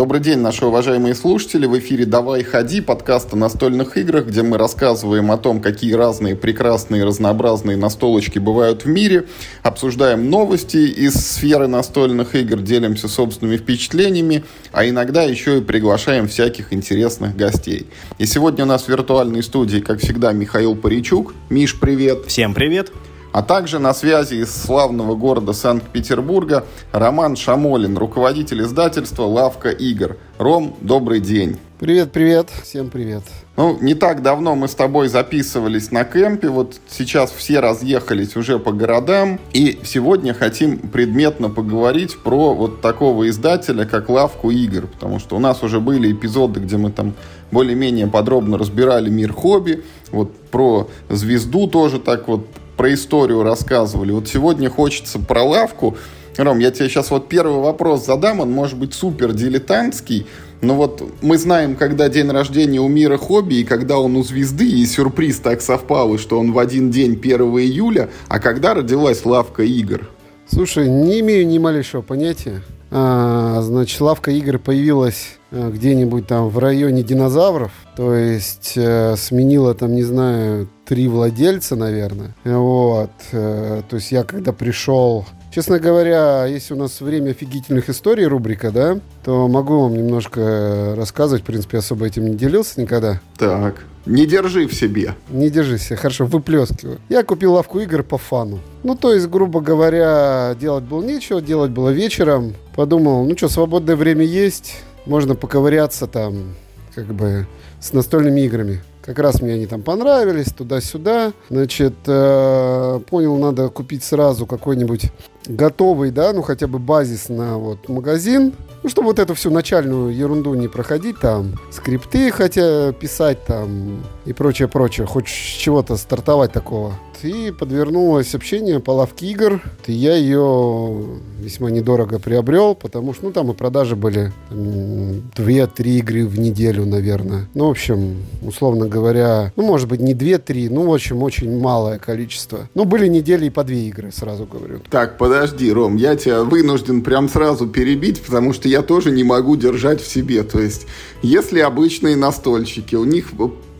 Добрый день, наши уважаемые слушатели. В эфире «Давай, ходи» подкаст о настольных играх, где мы рассказываем о том, какие разные прекрасные разнообразные настолочки бывают в мире, обсуждаем новости из сферы настольных игр, делимся собственными впечатлениями, а иногда еще и приглашаем всяких интересных гостей. И сегодня у нас в виртуальной студии, как всегда, Михаил Паричук. Миш, привет! Всем привет! А также на связи из славного города Санкт-Петербурга Роман Шамолин, руководитель издательства «Лавка игр». Ром, добрый день. Привет, привет. Всем привет. Ну, не так давно мы с тобой записывались на кемпе, вот сейчас все разъехались уже по городам, и сегодня хотим предметно поговорить про вот такого издателя, как Лавку игр, потому что у нас уже были эпизоды, где мы там более-менее подробно разбирали мир хобби, вот про звезду тоже так вот про историю рассказывали. Вот сегодня хочется про лавку. Ром, я тебе сейчас вот первый вопрос задам, он может быть супер дилетантский, но вот мы знаем, когда день рождения у мира хобби, и когда он у звезды, и сюрприз так совпал, что он в один день 1 июля, а когда родилась лавка игр? Слушай, не имею ни малейшего понятия. А, значит, лавка игр появилась где-нибудь там в районе динозавров, то есть э, сменила там, не знаю, три владельца, наверное. Вот, э, то есть я когда пришел Честно говоря, если у нас время офигительных историй рубрика, да, то могу вам немножко рассказывать. В принципе, особо этим не делился никогда. Так, не держи в себе. Не держи в себе, хорошо, выплескиваю. Я купил лавку игр по фану. Ну, то есть, грубо говоря, делать было нечего, делать было вечером. Подумал, ну что, свободное время есть, можно поковыряться там, как бы, с настольными играми. Как раз мне они там понравились, туда-сюда. Значит, э, понял, надо купить сразу какой-нибудь готовый, да, ну хотя бы базис на вот магазин. Ну, чтобы вот эту всю начальную ерунду не проходить, там, скрипты хотя писать там и прочее, прочее. Хоть с чего-то стартовать такого и подвернулось общение по лавке игр. И я ее весьма недорого приобрел, потому что ну, там и продажи были 2-3 игры в неделю, наверное. Ну, в общем, условно говоря, ну, может быть, не 2-3, ну, в общем, очень малое количество. Ну, были недели и по 2 игры, сразу говорю. Так, подожди, Ром, я тебя вынужден прям сразу перебить, потому что я тоже не могу держать в себе. То есть, если обычные настольщики, у них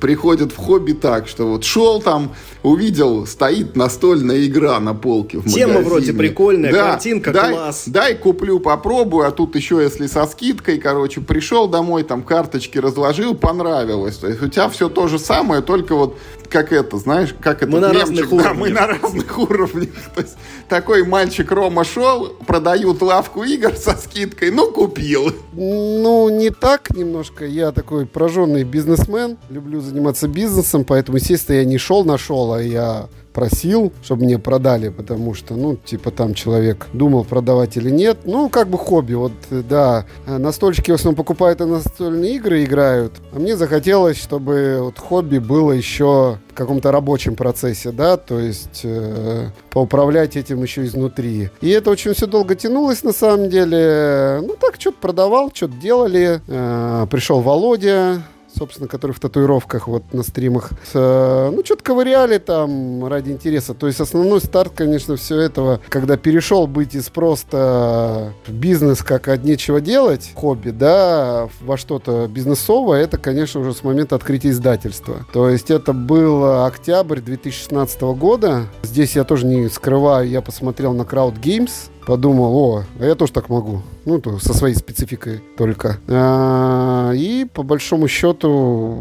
приходят в хобби так, что вот шел там, увидел, стоит настольная игра на полке в Тема магазине. вроде прикольная, да, картинка дай, класс. Дай куплю, попробую, а тут еще если со скидкой, короче, пришел домой, там карточки разложил, понравилось. То есть у тебя все то же самое, только вот как это, знаешь, как это мы на разных уровнях. Да, мы на разных уровнях. То есть такой мальчик Рома шел, продают лавку игр со скидкой, ну, купил. Ну, не так немножко. Я такой прожженный бизнесмен, люблю заниматься бизнесом, поэтому, естественно, я не шел, нашел, а я просил, чтобы мне продали, потому что, ну, типа там человек думал, продавать или нет. Ну, как бы хобби. Вот, да, настольщики в основном покупают настольные игры играют. А мне захотелось, чтобы вот хобби было еще в каком-то рабочем процессе, да, то есть э, поуправлять этим еще изнутри. И это очень все долго тянулось, на самом деле. Ну, так, что-то продавал, что-то делали. Э, пришел Володя, собственно, который в татуировках вот на стримах. Э, ну, что-то ковыряли там ради интереса. То есть основной старт, конечно, все этого, когда перешел быть из просто бизнес как от нечего делать, хобби, да, во что-то бизнесовое, это, конечно, уже с момента открытия издательства. То есть это был октябрь 2016 года. Здесь я тоже не скрываю, я посмотрел на Crowd Games, подумал, о, а я тоже так могу. Ну, то, со своей спецификой только. А, и по большому счету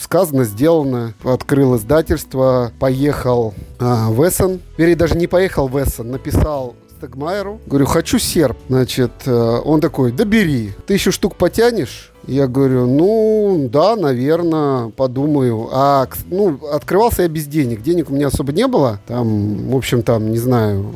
сказано, сделано. Открыл издательство, поехал а, в Эссен. Вернее, даже не поехал в Эссен, написал Стегмайеру. Говорю, хочу серп. Значит, э, он такой, да бери. Ты еще штук потянешь? Я говорю, ну, да, наверное, подумаю. А, ну, открывался я без денег. Денег у меня особо не было. Там, в общем, там, не знаю,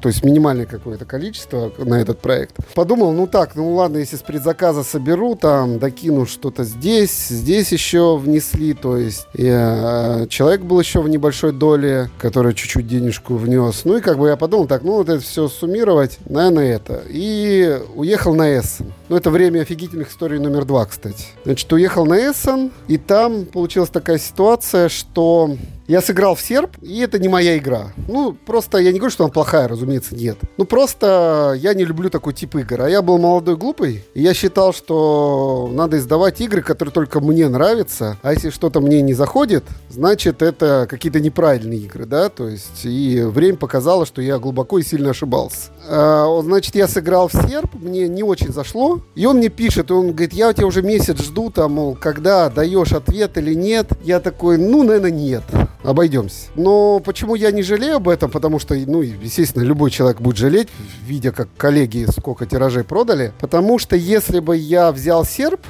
то есть минимальное какое-то количество на этот проект. Подумал, ну так, ну ладно, если с предзаказа соберу, там, докину что-то здесь, здесь еще внесли, то есть я, человек был еще в небольшой доле, который чуть-чуть денежку внес. Ну и как бы я подумал, так, ну вот это все суммировать, наверное, это. И уехал на Эссен. Ну это время офигительных историй номер два, кстати. Значит, уехал на Эссен, и там получилась такая ситуация, что Я сыграл в серп, и это не моя игра. Ну, просто я не говорю, что она плохая, разумеется, нет. Ну, просто я не люблю такой тип игр. А я был молодой, глупый, и я считал, что надо издавать игры, которые только мне нравятся. А если что-то мне не заходит, значит, это какие-то неправильные игры, да? То есть, и время показало, что я глубоко и сильно ошибался. А, значит, я сыграл в серп, мне не очень зашло. И он мне пишет, и он говорит, я у тебя уже месяц жду, там, мол, когда даешь ответ или нет. Я такой, ну, наверное, нет обойдемся. Но почему я не жалею об этом? Потому что, ну, естественно, любой человек будет жалеть, видя, как коллеги сколько тиражей продали. Потому что если бы я взял серп,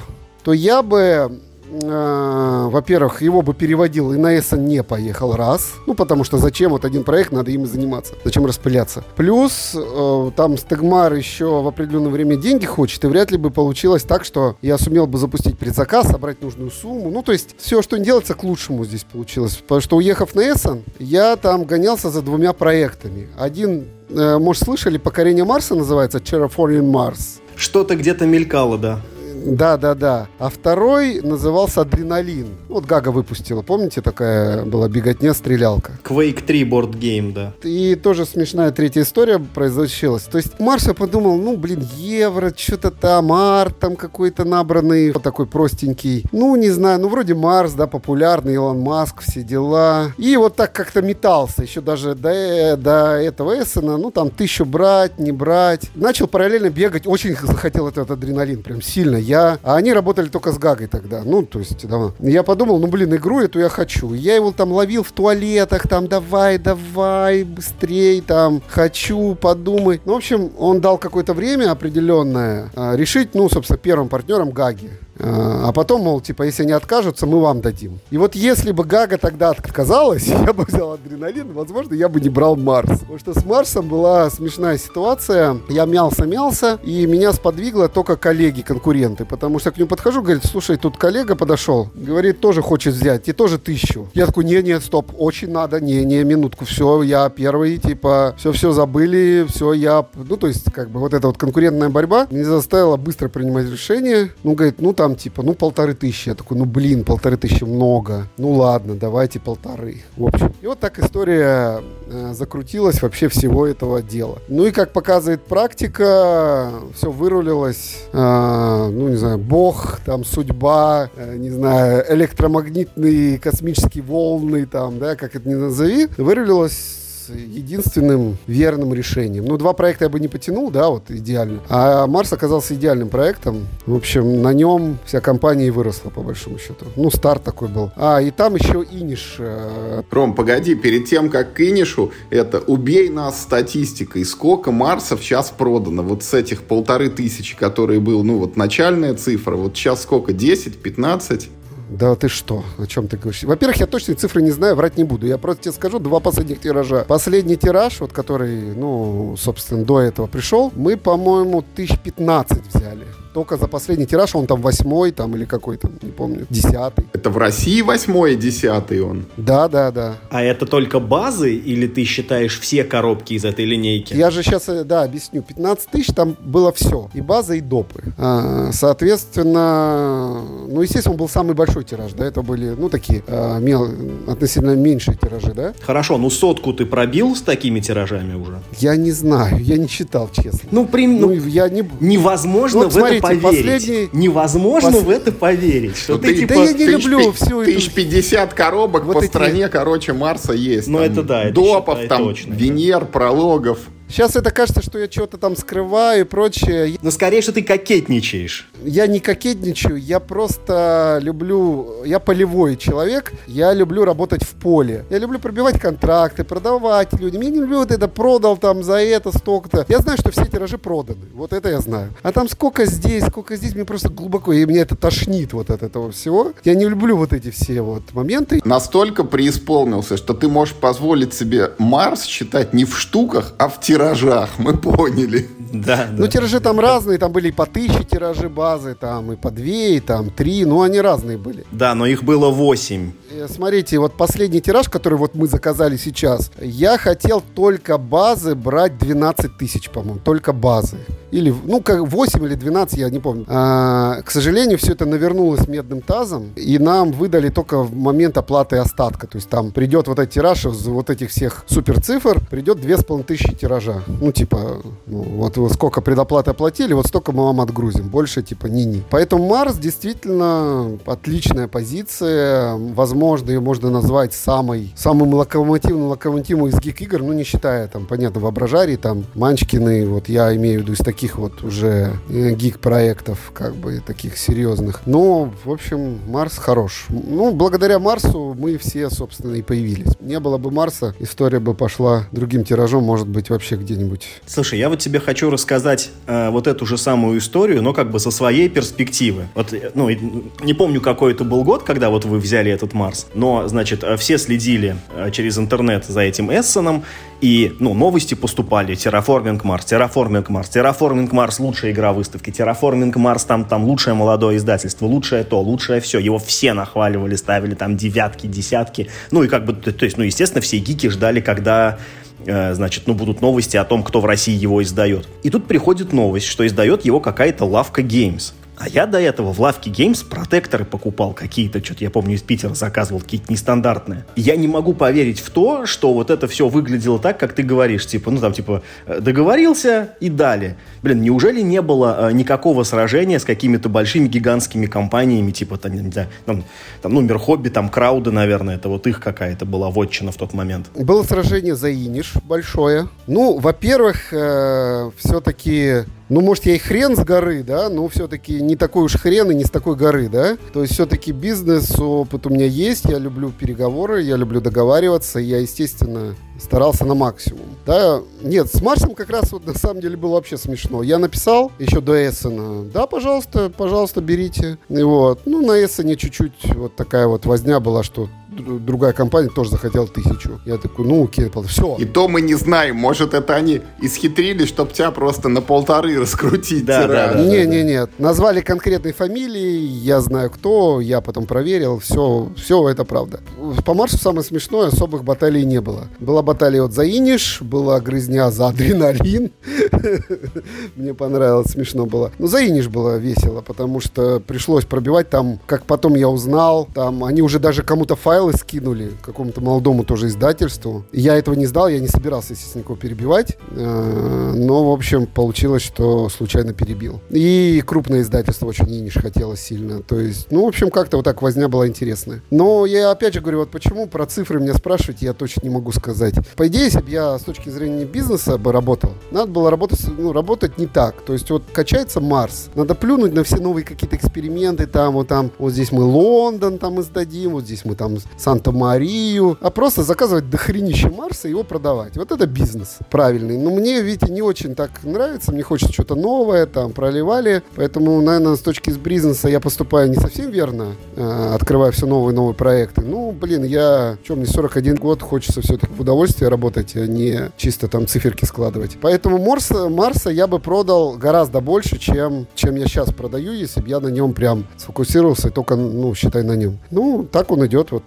то я бы во-первых, его бы переводил и на Эссен не поехал раз. Ну, потому что зачем вот один проект, надо им заниматься. Зачем распыляться. Плюс э, там Стегмар еще в определенное время деньги хочет, и вряд ли бы получилось так, что я сумел бы запустить предзаказ, собрать нужную сумму. Ну, то есть все, что не делается, к лучшему здесь получилось. Потому что уехав на Эссен, я там гонялся за двумя проектами. Один, э, может, слышали, «Покорение Марса» называется, «Terraforming Mars». Что-то где-то мелькало, да. Да, да, да. А второй назывался «Адреналин». Вот Гага выпустила. Помните, такая была беготня, стрелялка? Quake 3 Board Game, да. И тоже смешная третья история произошилась. То есть Марс я подумал, ну, блин, евро, что-то там, арт там какой-то набранный, вот такой простенький. Ну, не знаю, ну, вроде Марс, да, популярный, Илон Маск, все дела. И вот так как-то метался, еще даже до, до этого Эссена, ну, там, тысячу брать, не брать. Начал параллельно бегать, очень захотел этот адреналин, прям сильно. Я я... А они работали только с Гагой тогда. Ну, то есть, давно. Я подумал, ну, блин, игру эту я хочу. Я его там ловил в туалетах, там, давай, давай, быстрей, там, хочу, подумай. Ну, в общем, он дал какое-то время определенное а, решить, ну, собственно, первым партнером Гаги. А, а потом, мол, типа, если они откажутся, мы вам дадим. И вот если бы Гага тогда отказалась, я бы взял адреналин, возможно, я бы не брал Марс. Потому что с Марсом была смешная ситуация. Я мялся-мялся, и меня сподвигло только коллеги-конкуренты. Потому что к нему подхожу, говорит, слушай, тут коллега подошел, говорит, тоже хочет взять, и тоже тысячу. Я такой, не-не, стоп, очень надо, не-не, минутку, все, я первый, типа, все-все забыли, все, я... Ну, то есть, как бы, вот эта вот конкурентная борьба меня заставила быстро принимать решение. Ну, говорит, ну, там, типа, ну, полторы тысячи. Я такой, ну, блин, полторы тысячи много. Ну, ладно, давайте полторы. В общем. И вот так история э, закрутилась вообще всего этого дела. Ну, и как показывает практика, все вырулилось, э, ну, не знаю, бог, там, судьба, э, не знаю, электромагнитные космические волны, там, да, как это ни назови, вырулилось единственным верным решением. Ну, два проекта я бы не потянул, да, вот идеально. А Марс оказался идеальным проектом. В общем, на нем вся компания и выросла, по большому счету. Ну, старт такой был. А, и там еще Иниш. Э... Ром, погоди, перед тем, как к Инишу, это убей нас статистикой. Сколько Марсов сейчас продано? Вот с этих полторы тысячи, которые был, ну, вот начальная цифра, вот сейчас сколько? 10, 15? Да ты что? О чем ты говоришь? Во-первых, я точные цифры не знаю, врать не буду. Я просто тебе скажу два последних тиража. Последний тираж, вот который, ну, собственно, до этого пришел, мы, по-моему, тысяч 15 взяли. Только за последний тираж он там восьмой там или какой-то, не помню, десятый. Это в России восьмой и десятый он? Да, да, да. А это только базы или ты считаешь все коробки из этой линейки? Я же сейчас, э, да, объясню. 15 тысяч там было все. И база, и допы. А, соответственно, ну, естественно, он был самый большой тираж, да, это были, ну, такие а, мел, относительно меньшие тиражи, да. Хорошо, ну сотку ты пробил с такими тиражами уже? Я не знаю, я не читал, честно. Ну, при... ну, ну я не... невозможно ну, вот в смотрите, поверить. Последний... Невозможно Пос... в это поверить. Что ты, ты типа... Да я не люблю всю эту... 1050 коробок вот по эти... стране, короче, Марса есть. Ну это да, это Допов, там, точно, Венер, да. прологов. Сейчас это кажется, что я что-то там скрываю и прочее. Но скорее, что ты кокетничаешь. Я не кокетничаю, я просто люблю... Я полевой человек, я люблю работать в поле. Я люблю пробивать контракты, продавать людям. Я не люблю вот это продал там за это столько-то. Я знаю, что все тиражи проданы. Вот это я знаю. А там сколько здесь, сколько здесь, мне просто глубоко, и мне это тошнит вот от этого всего. Я не люблю вот эти все вот моменты. Настолько преисполнился, что ты можешь позволить себе Марс считать не в штуках, а в тиражах тиражах, мы поняли. Да, Ну, тиражи там разные, там были и по тысяче тиражи базы, там и по две, и там три, ну, они разные были. Да, но их было восемь. Э, смотрите, вот последний тираж, который вот мы заказали сейчас, я хотел только базы брать 12 тысяч, по-моему, только базы. Или, ну, как 8 или 12, я не помню. А, к сожалению, все это навернулось медным тазом, и нам выдали только в момент оплаты остатка. То есть там придет вот этот тираж из вот этих всех супер цифр, придет 2500 тиража. Ну, типа, ну, вот, вот сколько предоплаты оплатили, вот столько мы вам отгрузим. Больше, типа, ни-ни. Поэтому Марс действительно отличная позиция. Возможно, ее можно назвать самой, самым локомотивным локомотивом из гик-игр, ну, не считая, там, понятно, воображарий, там, Манчкины, вот я имею в виду из таких вот уже э, гик-проектов, как бы, таких серьезных. Но, в общем, Марс хорош. Ну, благодаря Марсу мы все, собственно, и появились. Не было бы Марса, история бы пошла другим тиражом, может быть, вообще где-нибудь. Слушай, я вот тебе хочу рассказать э, вот эту же самую историю, но как бы со своей перспективы. Вот, э, ну, не помню, какой это был год, когда вот вы взяли этот Марс, но, значит, э, все следили э, через интернет за этим Эссеном, и, ну, новости поступали. Terraforming Mars, Terraforming Mars, Terraforming Mars лучшая игра выставки, Terraforming Mars там, там лучшее молодое издательство, лучшее то, лучшее все. Его все нахваливали, ставили там девятки, десятки. Ну, и как бы, то есть, ну, естественно, все гики ждали, когда э, значит, ну, будут новости о том, кто в России его издает. И тут приходит новость, что издает его какая-то лавка Games. А я до этого в лавке Games протекторы покупал какие-то, что-то я помню из Питера заказывал, какие-то нестандартные. я не могу поверить в то, что вот это все выглядело так, как ты говоришь. Типа, ну там, типа, э, договорился и дали. Блин, неужели не было э, никакого сражения с какими-то большими гигантскими компаниями, типа, там, не знаю, там, там, ну, Мирхобби, там, Крауда, наверное, это вот их какая-то была вотчина в тот момент. Было сражение за Иниш большое. Ну, во-первых, э, все-таки ну, может, я и хрен с горы, да, но все-таки не такой уж хрен и не с такой горы, да. То есть все-таки бизнес-опыт у меня есть, я люблю переговоры, я люблю договариваться, я, естественно, старался на максимум. Да, нет, с Марсом как раз вот на самом деле было вообще смешно. Я написал еще до Эссена, да, пожалуйста, пожалуйста, берите. И вот, ну, на Эссене чуть-чуть вот такая вот возня была, что другая компания тоже захотела тысячу. Я такой, ну окей, все. И то мы не знаем, может это они исхитрили, чтобы тебя просто на полторы раскрутить. Да, да, да, не, не, нет. Назвали конкретные фамилии, я знаю кто, я потом проверил, все, все это правда. По Марсу самое смешное, особых баталий не было. Была баталия вот за Иниш, была грызня за адреналин. Мне понравилось, смешно было. Но за Иниш было весело, потому что пришлось пробивать там, как потом я узнал, там они уже даже кому-то файл файлы скинули какому-то молодому тоже издательству. Я этого не сдал, я не собирался, естественно, никого перебивать. Э, но, в общем, получилось, что случайно перебил. И крупное издательство очень Иниш хотелось сильно. То есть, ну, в общем, как-то вот так возня была интересная. Но я опять же говорю, вот почему про цифры меня спрашивать, я точно не могу сказать. По идее, если бы я с точки зрения бизнеса бы работал, надо было работать, ну, работать не так. То есть вот качается Марс, надо плюнуть на все новые какие-то эксперименты, там, вот там, вот здесь мы Лондон там издадим, вот здесь мы там Санта-Марию, а просто заказывать дохренище Марса и его продавать. Вот это бизнес правильный. Но мне, видите, не очень так нравится, мне хочется что-то новое, там, проливали, поэтому, наверное, с точки с бизнеса я поступаю не совсем верно, э, открываю все новые новые проекты. Ну, блин, я, что, мне 41 год, хочется все-таки в удовольствие работать, а не чисто там циферки складывать. Поэтому Марса, Марса я бы продал гораздо больше, чем, чем я сейчас продаю, если бы я на нем прям сфокусировался и только, ну, считай, на нем. Ну, так он идет вот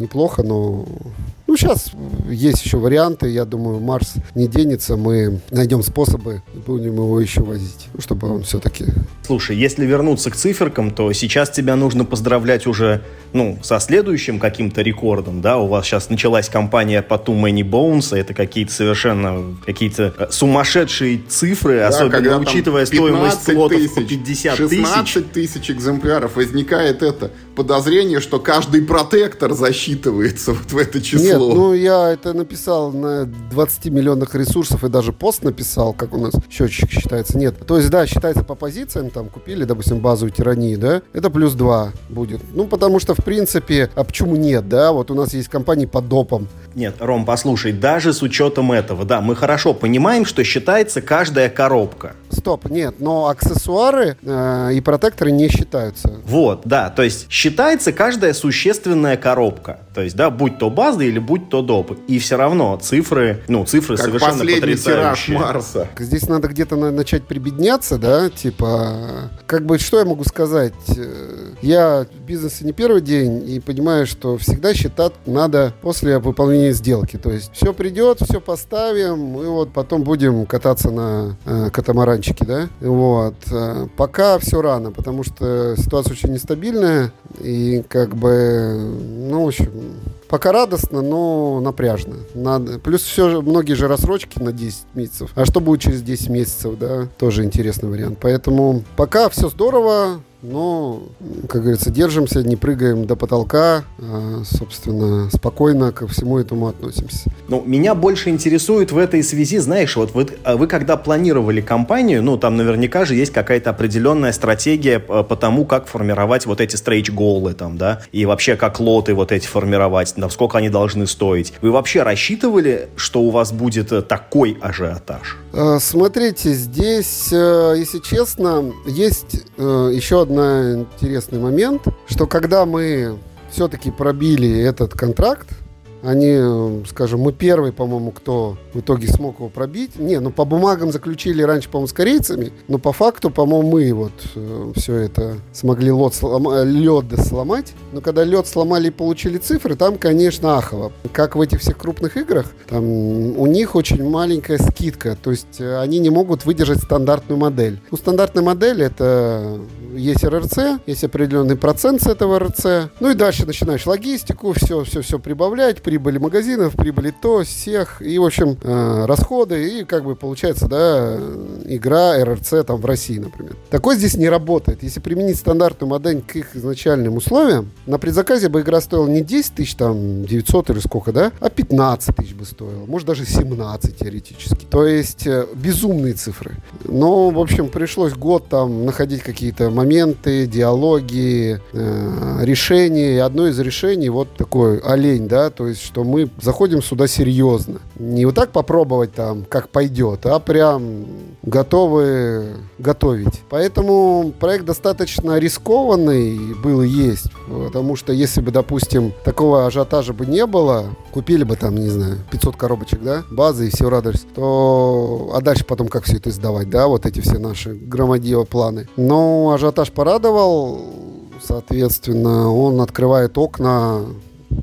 неплохо, но ну, сейчас есть еще варианты. Я думаю, Марс не денется. Мы найдем способы и будем его еще возить, чтобы он все-таки... Слушай, если вернуться к циферкам, то сейчас тебя нужно поздравлять уже, ну, со следующим каким-то рекордом, да? У вас сейчас началась кампания по Too Many Bones, это какие-то совершенно какие-то э, сумасшедшие цифры, да, особенно учитывая стоимость лотов по 50 тысяч. 16 тысяч экземпляров. Возникает это подозрение, что каждый протектор засчитывается вот в это число. Нет, ну я это написал на 20 миллионах ресурсов и даже пост написал, как у нас счетчик считается. Нет. То есть, да, считается по позициям, там купили, допустим, базовую тирании, да, это плюс 2 будет. Ну, потому что, в принципе, а почему нет, да? Вот у нас есть компании по допам. Нет, Ром, послушай, даже с учетом этого, да, мы хорошо понимаем, что считается каждая коробка. Стоп, нет, но аксессуары э, и протекторы не считаются. Вот, да, то есть считается каждая существенная коробка. То есть, да, будь то база или будь то доп. И все равно цифры, ну, цифры как совершенно последний тираж потрясающие. Марса. Здесь надо где-то на- начать прибедняться, да, типа, как бы, что я могу сказать? Э, Я в бизнесе не первый день и понимаю, что всегда считать надо после выполнения сделки. То есть все придет, все поставим, и вот потом будем кататься на э, катамаранчике, да. Вот. Э, Пока все рано, потому что ситуация очень нестабильная и как бы, ну, в общем, Пока радостно, но напряжно. Надо. Плюс все многие же рассрочки на 10 месяцев. А что будет через 10 месяцев, да? Тоже интересный вариант. Поэтому пока все здорово, но, как говорится, держимся, не прыгаем до потолка, а, собственно, спокойно ко всему этому относимся. Ну, меня больше интересует в этой связи, знаешь, вот вы, а вы когда планировали компанию, ну, там наверняка же есть какая-то определенная стратегия по, тому, как формировать вот эти стрейч-голы там, да, и вообще как лоты вот эти формировать, там, сколько они должны стоить. Вы вообще рассчитывали, что у вас будет э, такой ажиотаж? А, Смотрите, здесь, э, если честно, есть э, еще один интересный момент, что когда мы все-таки пробили этот контракт, они, э, скажем, мы первый, по-моему, кто в итоге смог его пробить. Не, ну по бумагам заключили раньше, по-моему, с корейцами, но по факту, по-моему, мы вот все это смогли лед, слома- лед сломать. Но когда лед сломали и получили цифры, там, конечно, ахово. Как в этих всех крупных играх, там у них очень маленькая скидка, то есть э, они не могут выдержать стандартную модель. У стандартной модели это есть РРЦ, есть определенный процент с этого РРЦ. Ну и дальше начинаешь логистику, все, все, все прибавлять, прибыли магазинов, прибыли то, всех, и, в общем, э, расходы, и как бы получается, да, игра РРЦ там в России, например. Такое здесь не работает. Если применить стандартную модель к их изначальным условиям, на предзаказе бы игра стоила не 10 тысяч, там, 900 или сколько, да, а 15 тысяч бы стоила. Может, даже 17 теоретически. То есть э, безумные цифры. Но, в общем, пришлось год там находить какие-то моменты, диалоги, э, решения. И одно из решений вот такой олень, да, то есть, что мы заходим сюда серьезно. Не вот так попробовать там, как пойдет, а прям готовы готовить. Поэтому проект достаточно рискованный был и есть. Потому что если бы, допустим, такого ажиотажа бы не было, купили бы там, не знаю, 500 коробочек, да, базы и все радость, то... А дальше потом как все это сдавать, да, вот эти все наши громадье планы. Но ажиотаж порадовал, соответственно, он открывает окна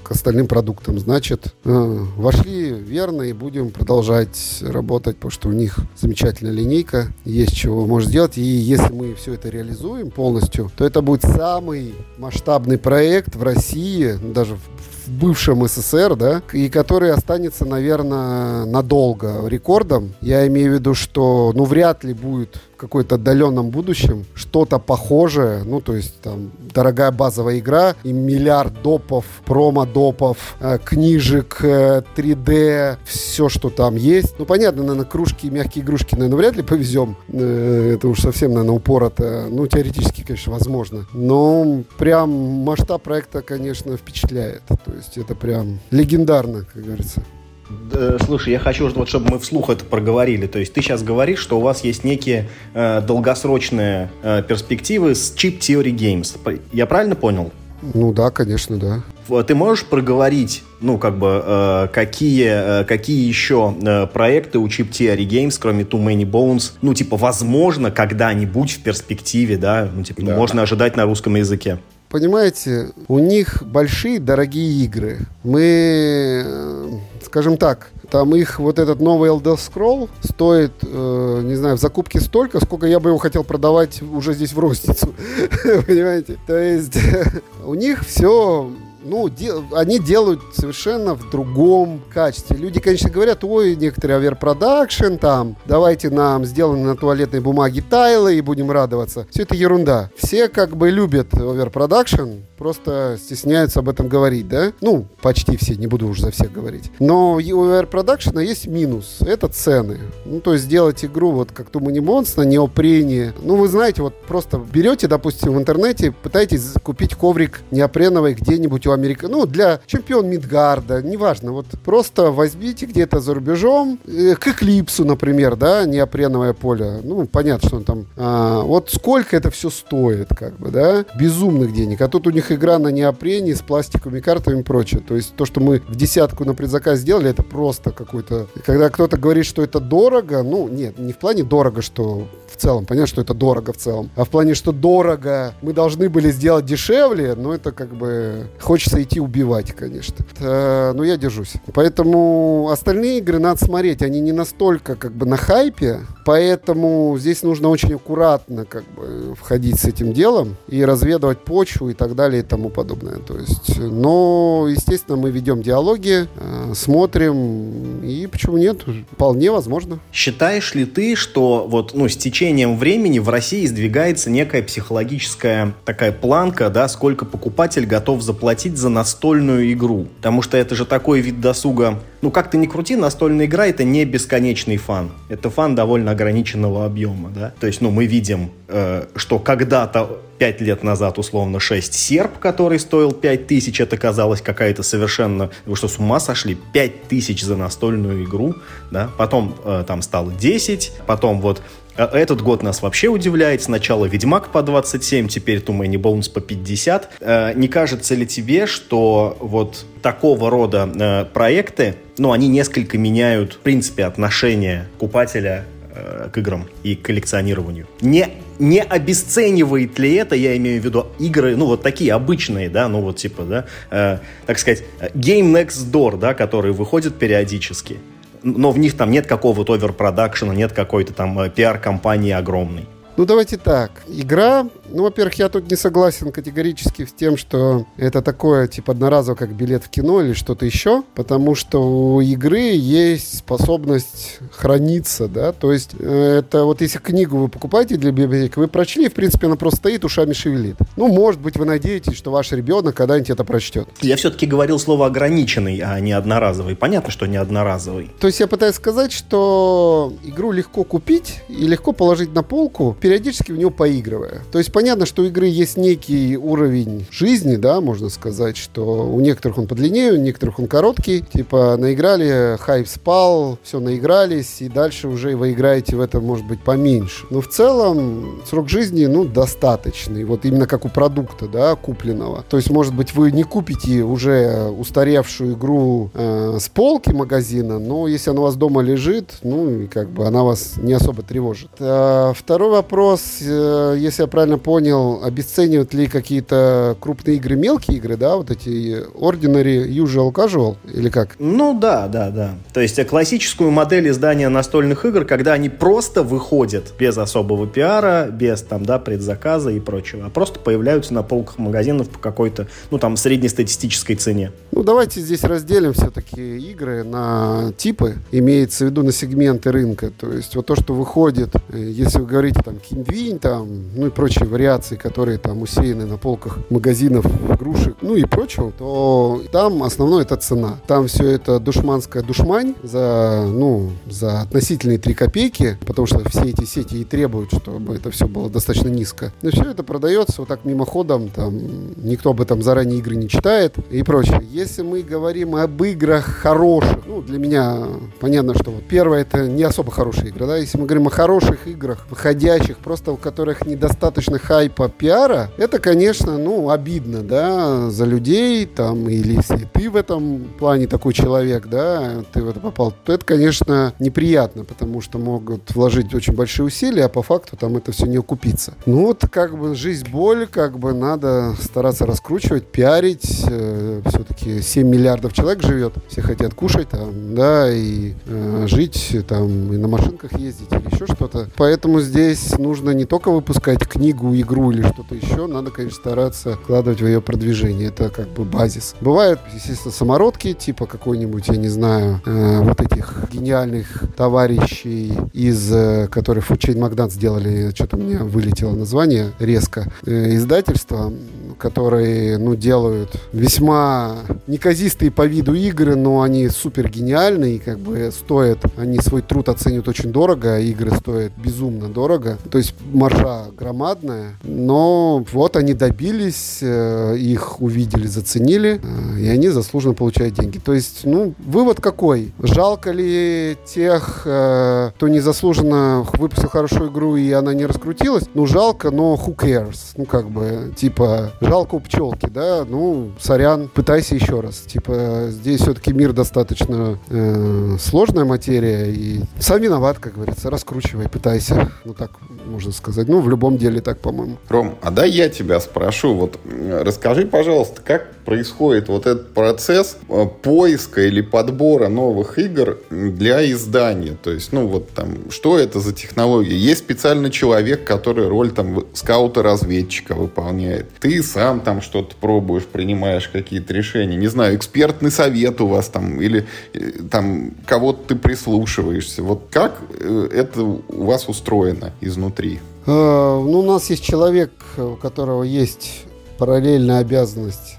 к остальным продуктам. Значит, э, вошли верно и будем продолжать работать, потому что у них замечательная линейка, есть чего можно сделать. И если мы все это реализуем полностью, то это будет самый масштабный проект в России, даже в в бывшем СССР, да, и который останется, наверное, надолго рекордом. Я имею в виду, что, ну, вряд ли будет какой-то отдаленном будущем что-то похожее, ну, то есть там дорогая базовая игра и миллиард допов, промо-допов, э, книжек, э, 3D, все, что там есть. Ну, понятно, наверное, кружки и мягкие игрушки, наверное, вряд ли повезем. Э, это уж совсем, наверное, упорото. Ну, теоретически, конечно, возможно. Но прям масштаб проекта, конечно, впечатляет. То есть это прям легендарно, как говорится. Да, слушай, я хочу, вот, чтобы мы вслух это проговорили. То есть ты сейчас говоришь, что у вас есть некие э, долгосрочные э, перспективы с Chip Theory Games. Я правильно понял? Ну да, конечно, да. Ты можешь проговорить, ну, как бы, э, какие, э, какие еще э, проекты у Chip Theory Games, кроме Too Many Bones, ну, типа, возможно, когда-нибудь в перспективе, да, ну, типа, Да. можно ожидать на русском языке? Понимаете, у них большие, дорогие игры. Мы, э, скажем так, там их вот этот новый Elder Scroll стоит, э, не знаю, в закупке столько, сколько я бы его хотел продавать уже здесь в розницу. Понимаете? То есть у них все ну, де- они делают совершенно в другом качестве. Люди, конечно, говорят, ой, некоторые overproduction, там, давайте нам сделаны на туалетной бумаге тайлы и будем радоваться. Все это ерунда. Все как бы любят overproduction, просто стесняются об этом говорить, да? Ну, почти все, не буду уже за всех говорить. Но у overproduction есть минус. Это цены. Ну, то есть сделать игру вот как Тумани Монс на неопрене. Ну, вы знаете, вот просто берете, допустим, в интернете, пытаетесь купить коврик неопреновый где-нибудь у Америки. Ну, для чемпион Мидгарда, неважно. Вот просто возьмите где-то за рубежом, э, к Эклипсу, например, да, неопреновое поле. Ну, понятно, что он там... А, вот сколько это все стоит, как бы, да? Безумных денег. А тут у них игра на неопрене с пластиковыми картами и прочее. То есть то, что мы в десятку на предзаказ сделали, это просто какой-то... Когда кто-то говорит, что это дорого, ну, нет, не в плане дорого, что в целом. Понятно, что это дорого в целом. А в плане, что дорого, мы должны были сделать дешевле, но это как бы хочется идти убивать, конечно. Это, но я держусь. Поэтому остальные игры надо смотреть. Они не настолько как бы на хайпе, поэтому здесь нужно очень аккуратно как бы входить с этим делом и разведывать почву и так далее и тому подобное. То есть, но, естественно, мы ведем диалоги, э, смотрим, и почему нет, вполне возможно. Считаешь ли ты, что вот, ну, с течением времени в России сдвигается некая психологическая такая планка, да, сколько покупатель готов заплатить за настольную игру? Потому что это же такой вид досуга, ну, как ты ни крути, настольная игра — это не бесконечный фан. Это фан довольно ограниченного объема, да. То есть, ну, мы видим, э, что когда-то пять лет назад, условно, 6 серп, который стоил 5 тысяч, это казалось какая-то совершенно... Вы что, с ума сошли? 5 тысяч за настольную игру, да? Потом э, там стало 10, потом вот этот год нас вообще удивляет. Сначала Ведьмак по 27, теперь Too Many Bones по 50. Э, не кажется ли тебе, что вот такого рода э, проекты, ну, они несколько меняют, в принципе, отношение покупателя э, к играм и к коллекционированию? Не не обесценивает ли это, я имею в виду игры, ну вот такие обычные, да, ну вот типа, да, э, так сказать, Game Next Door, да, которые выходят периодически, но в них там нет какого-то оверпродакшена, нет какой-то там э, пиар-компании огромной. Ну, давайте так. Игра, ну, во-первых, я тут не согласен категорически с тем, что это такое, типа, одноразово, как билет в кино или что-то еще, потому что у игры есть способность храниться, да, то есть э, это вот если книгу вы покупаете для библиотеки, вы прочли, в принципе, она просто стоит, ушами шевелит. Ну, может быть, вы надеетесь, что ваш ребенок когда-нибудь это прочтет. Я все-таки говорил слово ограниченный, а не одноразовый. Понятно, что не одноразовый. То есть я пытаюсь сказать, что игру легко купить и легко положить на полку, периодически в него поигрывая. То есть понятно, что у игры есть некий уровень жизни, да, можно сказать, что у некоторых он подлиннее, у некоторых он короткий. Типа наиграли, хайп спал, все наигрались, и дальше уже вы играете в это, может быть, поменьше. Но в целом срок жизни, ну, достаточный. Вот именно как у продукта, да, купленного. То есть, может быть, вы не купите уже устаревшую игру э, с полки магазина, но если она у вас дома лежит, ну, и как бы она вас не особо тревожит. А, второй вопрос, э, если я правильно понял, обесценивают ли какие-то крупные игры, мелкие игры, да, вот эти Ordinary, Usual, Casual, или как? Ну да, да, да. То есть э, классическую модель издания настольных игр, когда они просто выходят без особого пиара, без там, да, предзаказа и прочего, а просто появляются на полках магазинов по какой-то, ну там, среднестатистической цене. Ну давайте здесь разделим все-таки игры на типы, имеется в виду на сегменты рынка. То есть вот то, что выходит, э, если вы говорите там киндвинь, там, ну и прочие вариации, которые там усеяны на полках магазинов игрушек, ну и прочего, то там основное это цена. Там все это душманская душмань за, ну, за относительные 3 копейки, потому что все эти сети и требуют, чтобы это все было достаточно низко. Но все это продается вот так мимоходом, там, никто об этом заранее игры не читает и прочее. Если мы говорим об играх хороших, ну, для меня понятно, что вот первое это не особо хорошая игра, да, если мы говорим о хороших играх, выходящих просто у которых недостаточно хайпа пиара, это, конечно, ну, обидно, да, за людей, там, или если ты в этом плане такой человек, да, ты в это попал, то это, конечно, неприятно, потому что могут вложить очень большие усилия, а по факту там это все не окупится. Ну, вот, как бы, жизнь боль, как бы, надо стараться раскручивать, пиарить, э, все-таки 7 миллиардов человек живет, все хотят кушать, там, да, и э, жить, там, и на машинках ездить, или еще что-то. Поэтому здесь нужно не только выпускать книгу игру или что-то еще, надо, конечно, стараться вкладывать в ее продвижение. Это как бы базис. Бывают, естественно, самородки, типа какой-нибудь, я не знаю, э, вот этих гениальных товарищей из, э, которые Фучейн Магдан сделали, что-то у меня вылетело название резко, э, издательства, которые, ну, делают весьма неказистые по виду игры, но они супер гениальные, как бы стоят, они свой труд оценивают очень дорого, а игры стоят безумно дорого. То есть маржа громадная, но вот они добились, э, их увидели, заценили, э, и они заслуженно получают деньги. То есть, ну, вывод какой? Жалко ли тех, э, кто незаслуженно выпустил хорошую игру, и она не раскрутилась? Ну, жалко, но who cares? Ну, как бы, типа, жалко у пчелки, да? Ну, сорян, пытайся еще раз. Типа, здесь все-таки мир достаточно э, сложная материя, и сам виноват, как говорится, раскручивай, пытайся. Ну, так можно сказать. Ну, в любом деле так, по-моему. Ром, а дай я тебя спрошу. Вот расскажи, пожалуйста, как происходит вот этот процесс э, поиска или подбора новых игр для издания? То есть, ну, вот там, что это за технология? Есть специальный человек, который роль там скаута-разведчика выполняет. Ты сам там что-то пробуешь, принимаешь какие-то решения. Не знаю, экспертный совет у вас там или э, там кого-то ты прислушиваешься. Вот как э, это у вас устроено изнутри? Ну, у нас есть человек, у которого есть параллельная обязанность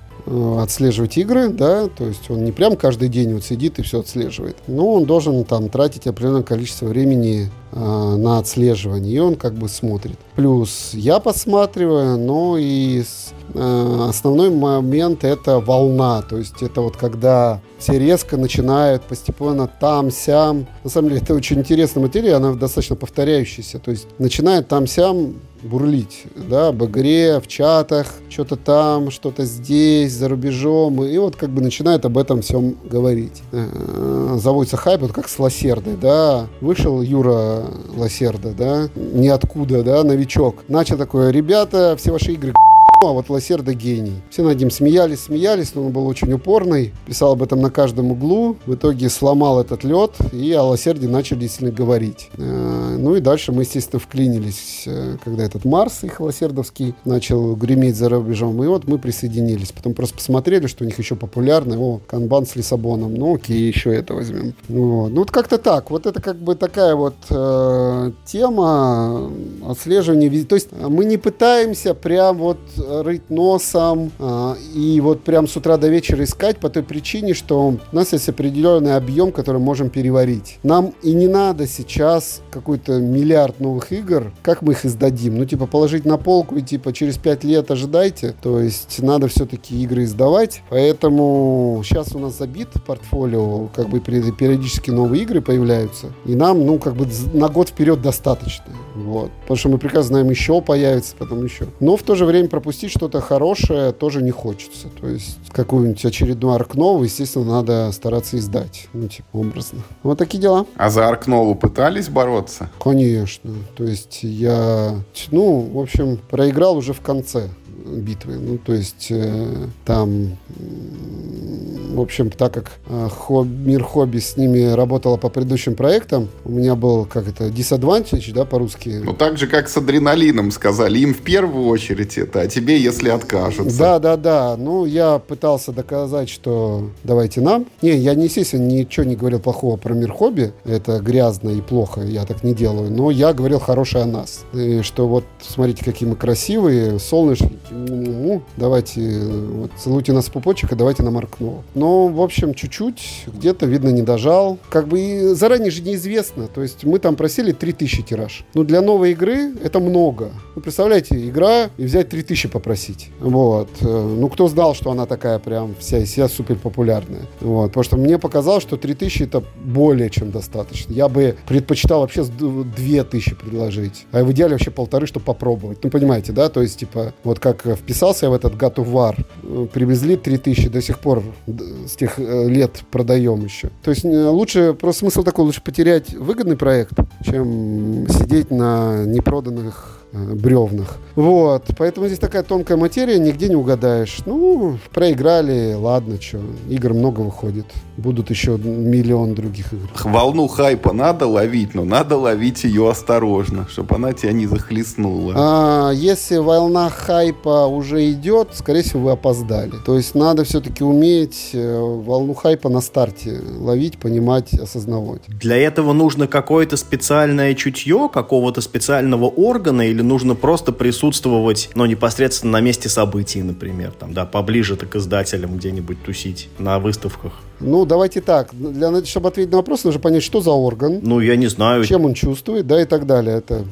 отслеживать игры, да, то есть он не прям каждый день вот сидит и все отслеживает, но он должен там тратить определенное количество времени э, на отслеживание, и он как бы смотрит. Плюс я посматриваю, но и э, основной момент это волна, то есть это вот когда все резко начинают постепенно там-сям. На самом деле это очень интересная материя, она достаточно повторяющаяся, то есть начинает там-сям бурлить, да, об игре, в чатах, что-то там, что-то здесь, за рубежом, и вот как бы начинает об этом всем говорить. Э, заводится хайп, вот как с Лосердой, да, вышел Юра Лосерда, да, ниоткуда, да, новичок, начал такое, ребята, все ваши игры а вот Лосерда гений. Все над ним смеялись, смеялись, но он был очень упорный, писал об этом на каждом углу. В итоге сломал этот лед, и о Лосерде начали действительно говорить. Э, ну и дальше мы, естественно, вклинились, э, когда этот Марс, их Лосердовский, начал греметь за рубежом. И вот мы присоединились. Потом просто посмотрели, что у них еще популярно. О, канбан с Лиссабоном. Ну окей, еще это возьмем. Вот. Ну вот как-то так. Вот это как бы такая вот э, тема отслеживания. То есть мы не пытаемся прям вот рыть носом э, и вот прям с утра до вечера искать по той причине, что у нас есть определенный объем, который можем переварить. Нам и не надо сейчас какой-то миллиард новых игр, как мы их издадим? Ну, типа, положить на полку и, типа, через пять лет ожидайте. То есть, надо все-таки игры издавать. Поэтому сейчас у нас забит портфолио, как бы периодически новые игры появляются. И нам, ну, как бы на год вперед достаточно. Вот. Потому что мы прекрасно знаем, еще появится, потом еще. Но в то же время пропустить что-то хорошее тоже не хочется. То есть какую-нибудь очередную Аркнову, естественно, надо стараться издать. Ну, типа, образно. Вот такие дела. А за Аркнову пытались бороться? Конечно. То есть я, ну, в общем, проиграл уже в конце битвы. Ну, то есть э, там в общем, так как э, хоб, мир хобби с ними работала по предыдущим проектам, у меня был, как это, disadvantage, да, по-русски. Ну, так же, как с адреналином сказали, им в первую очередь это, а тебе, если откажутся. Да, да, да. Ну, я пытался доказать, что давайте нам. Не, я, не, естественно, ничего не говорил плохого про мир хобби. Это грязно и плохо, я так не делаю. Но я говорил хорошее о нас. И что вот, смотрите, какие мы красивые, солнечные. Давайте, вот, целуйте нас в пупочек, и давайте нам Аркнова. Но, в общем, чуть-чуть, где-то, видно, не дожал. Как бы и заранее же неизвестно. То есть мы там просили 3000 тираж. Но для новой игры это много. Вы представляете, игра и взять 3000 попросить. Вот. Э, ну, кто знал, что она такая прям вся себя супер популярная. Вот. Потому что мне показалось, что 3000 это более чем достаточно. Я бы предпочитал вообще 2000 предложить. А в идеале вообще полторы, чтобы попробовать. Ну, понимаете, да? То есть, типа, вот как вписался я в этот God of War, привезли 3000, до сих пор с тех э, лет продаем еще. То есть э, лучше, просто смысл такой, лучше потерять выгодный проект, чем сидеть на непроданных бревнах. Вот, поэтому здесь такая тонкая материя, нигде не угадаешь. Ну, проиграли, ладно, что, игр много выходит. Будут еще миллион других игр. Волну хайпа надо ловить, но надо ловить ее осторожно, чтобы она тебя не захлестнула. А, если волна хайпа уже идет, скорее всего, вы опоздали. То есть надо все-таки уметь э, волну хайпа на старте ловить, понимать, осознавать. Для этого нужно какое-то специальное чутье какого-то специального органа или нужно просто присутствовать, ну, непосредственно на месте событий, например, там, да, поближе к издателям где-нибудь тусить на выставках? Ну, давайте так. Для, чтобы ответить на вопрос, нужно понять, что за орган. Ну, я не знаю. Чем он чувствует, да, и так далее. Это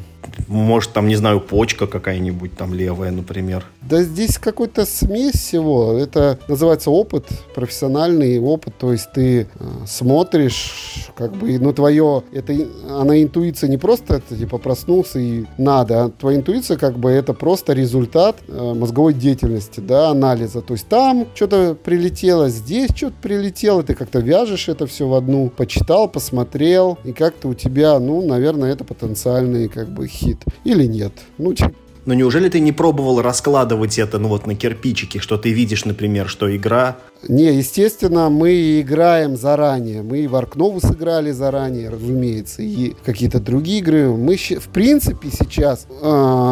может, там, не знаю, почка какая-нибудь там левая, например. Да здесь какой-то смесь всего. Это называется опыт, профессиональный опыт. То есть ты э, смотришь, как бы, ну, твое, это, она интуиция не просто, это, типа, проснулся и надо, а твоя интуиция, как бы, это просто результат э, мозговой деятельности, да, анализа. То есть там что-то прилетело, здесь что-то прилетело, ты как-то вяжешь это все в одну, почитал, посмотрел, и как-то у тебя, ну, наверное, это потенциальный, как бы, хит или нет. Ну, типа, но неужели ты не пробовал раскладывать это, ну вот на кирпичики, что ты видишь, например, что игра не, естественно, мы играем заранее. Мы и в Аркнову сыграли заранее, разумеется, и какие-то другие игры. Мы, в принципе, сейчас э,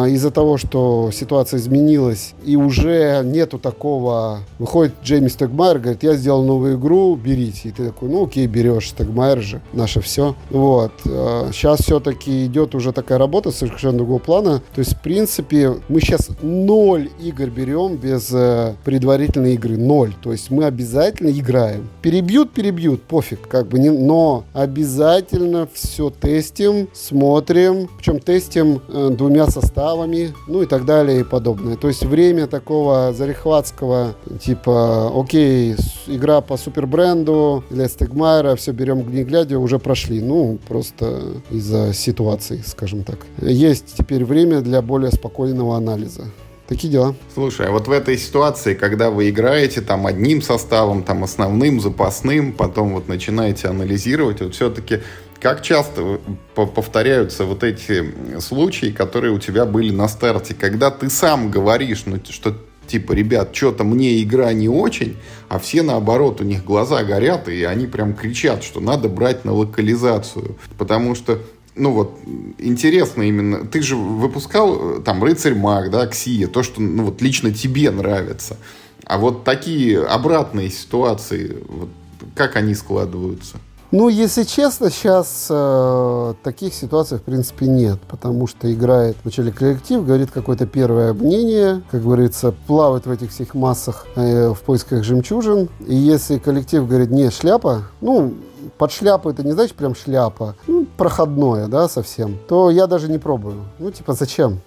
из-за того, что ситуация изменилась, и уже нету такого... Выходит Джейми Стегмайер, говорит, я сделал новую игру, берите. И ты такой, ну окей, берешь, Стегмайер же, наше все. Вот. Сейчас все-таки идет уже такая работа совершенно другого плана. То есть, в принципе, мы сейчас ноль игр берем без э, предварительной игры. Ноль. То есть мы обязательно играем. Перебьют, перебьют, пофиг, как бы не, но обязательно все тестим, смотрим, причем тестим э, двумя составами, ну и так далее и подобное. То есть время такого зарехватского, типа, окей, игра по супербренду для Стегмайера, все берем не глядя, уже прошли. Ну, просто из-за ситуации, скажем так. Есть теперь время для более спокойного анализа. Такие дела. Слушай, а вот в этой ситуации, когда вы играете там одним составом, там основным, запасным, потом вот начинаете анализировать, вот все-таки как часто повторяются вот эти случаи, которые у тебя были на старте, когда ты сам говоришь, ну, что типа, ребят, что-то мне игра не очень, а все наоборот, у них глаза горят, и они прям кричат, что надо брать на локализацию. Потому что ну вот, интересно именно, ты же выпускал э, там «Рыцарь Маг», да, «Ксия», то, что, ну вот, лично тебе нравится. А вот такие обратные ситуации, вот, как они складываются? Ну, если честно, сейчас э, таких ситуаций, в принципе, нет, потому что играет вначале коллектив, говорит какое-то первое мнение, как говорится, плавает в этих всех массах э, в поисках жемчужин. И если коллектив говорит, не, шляпа, ну, под шляпу это не значит прям шляпа, ну, проходное, да, совсем, то я даже не пробую. Ну, типа, зачем?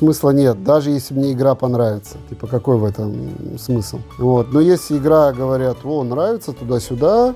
Смысла нет, даже если мне игра понравится. Типа, какой в этом смысл? Вот. Но если игра, говорят, о, нравится туда-сюда,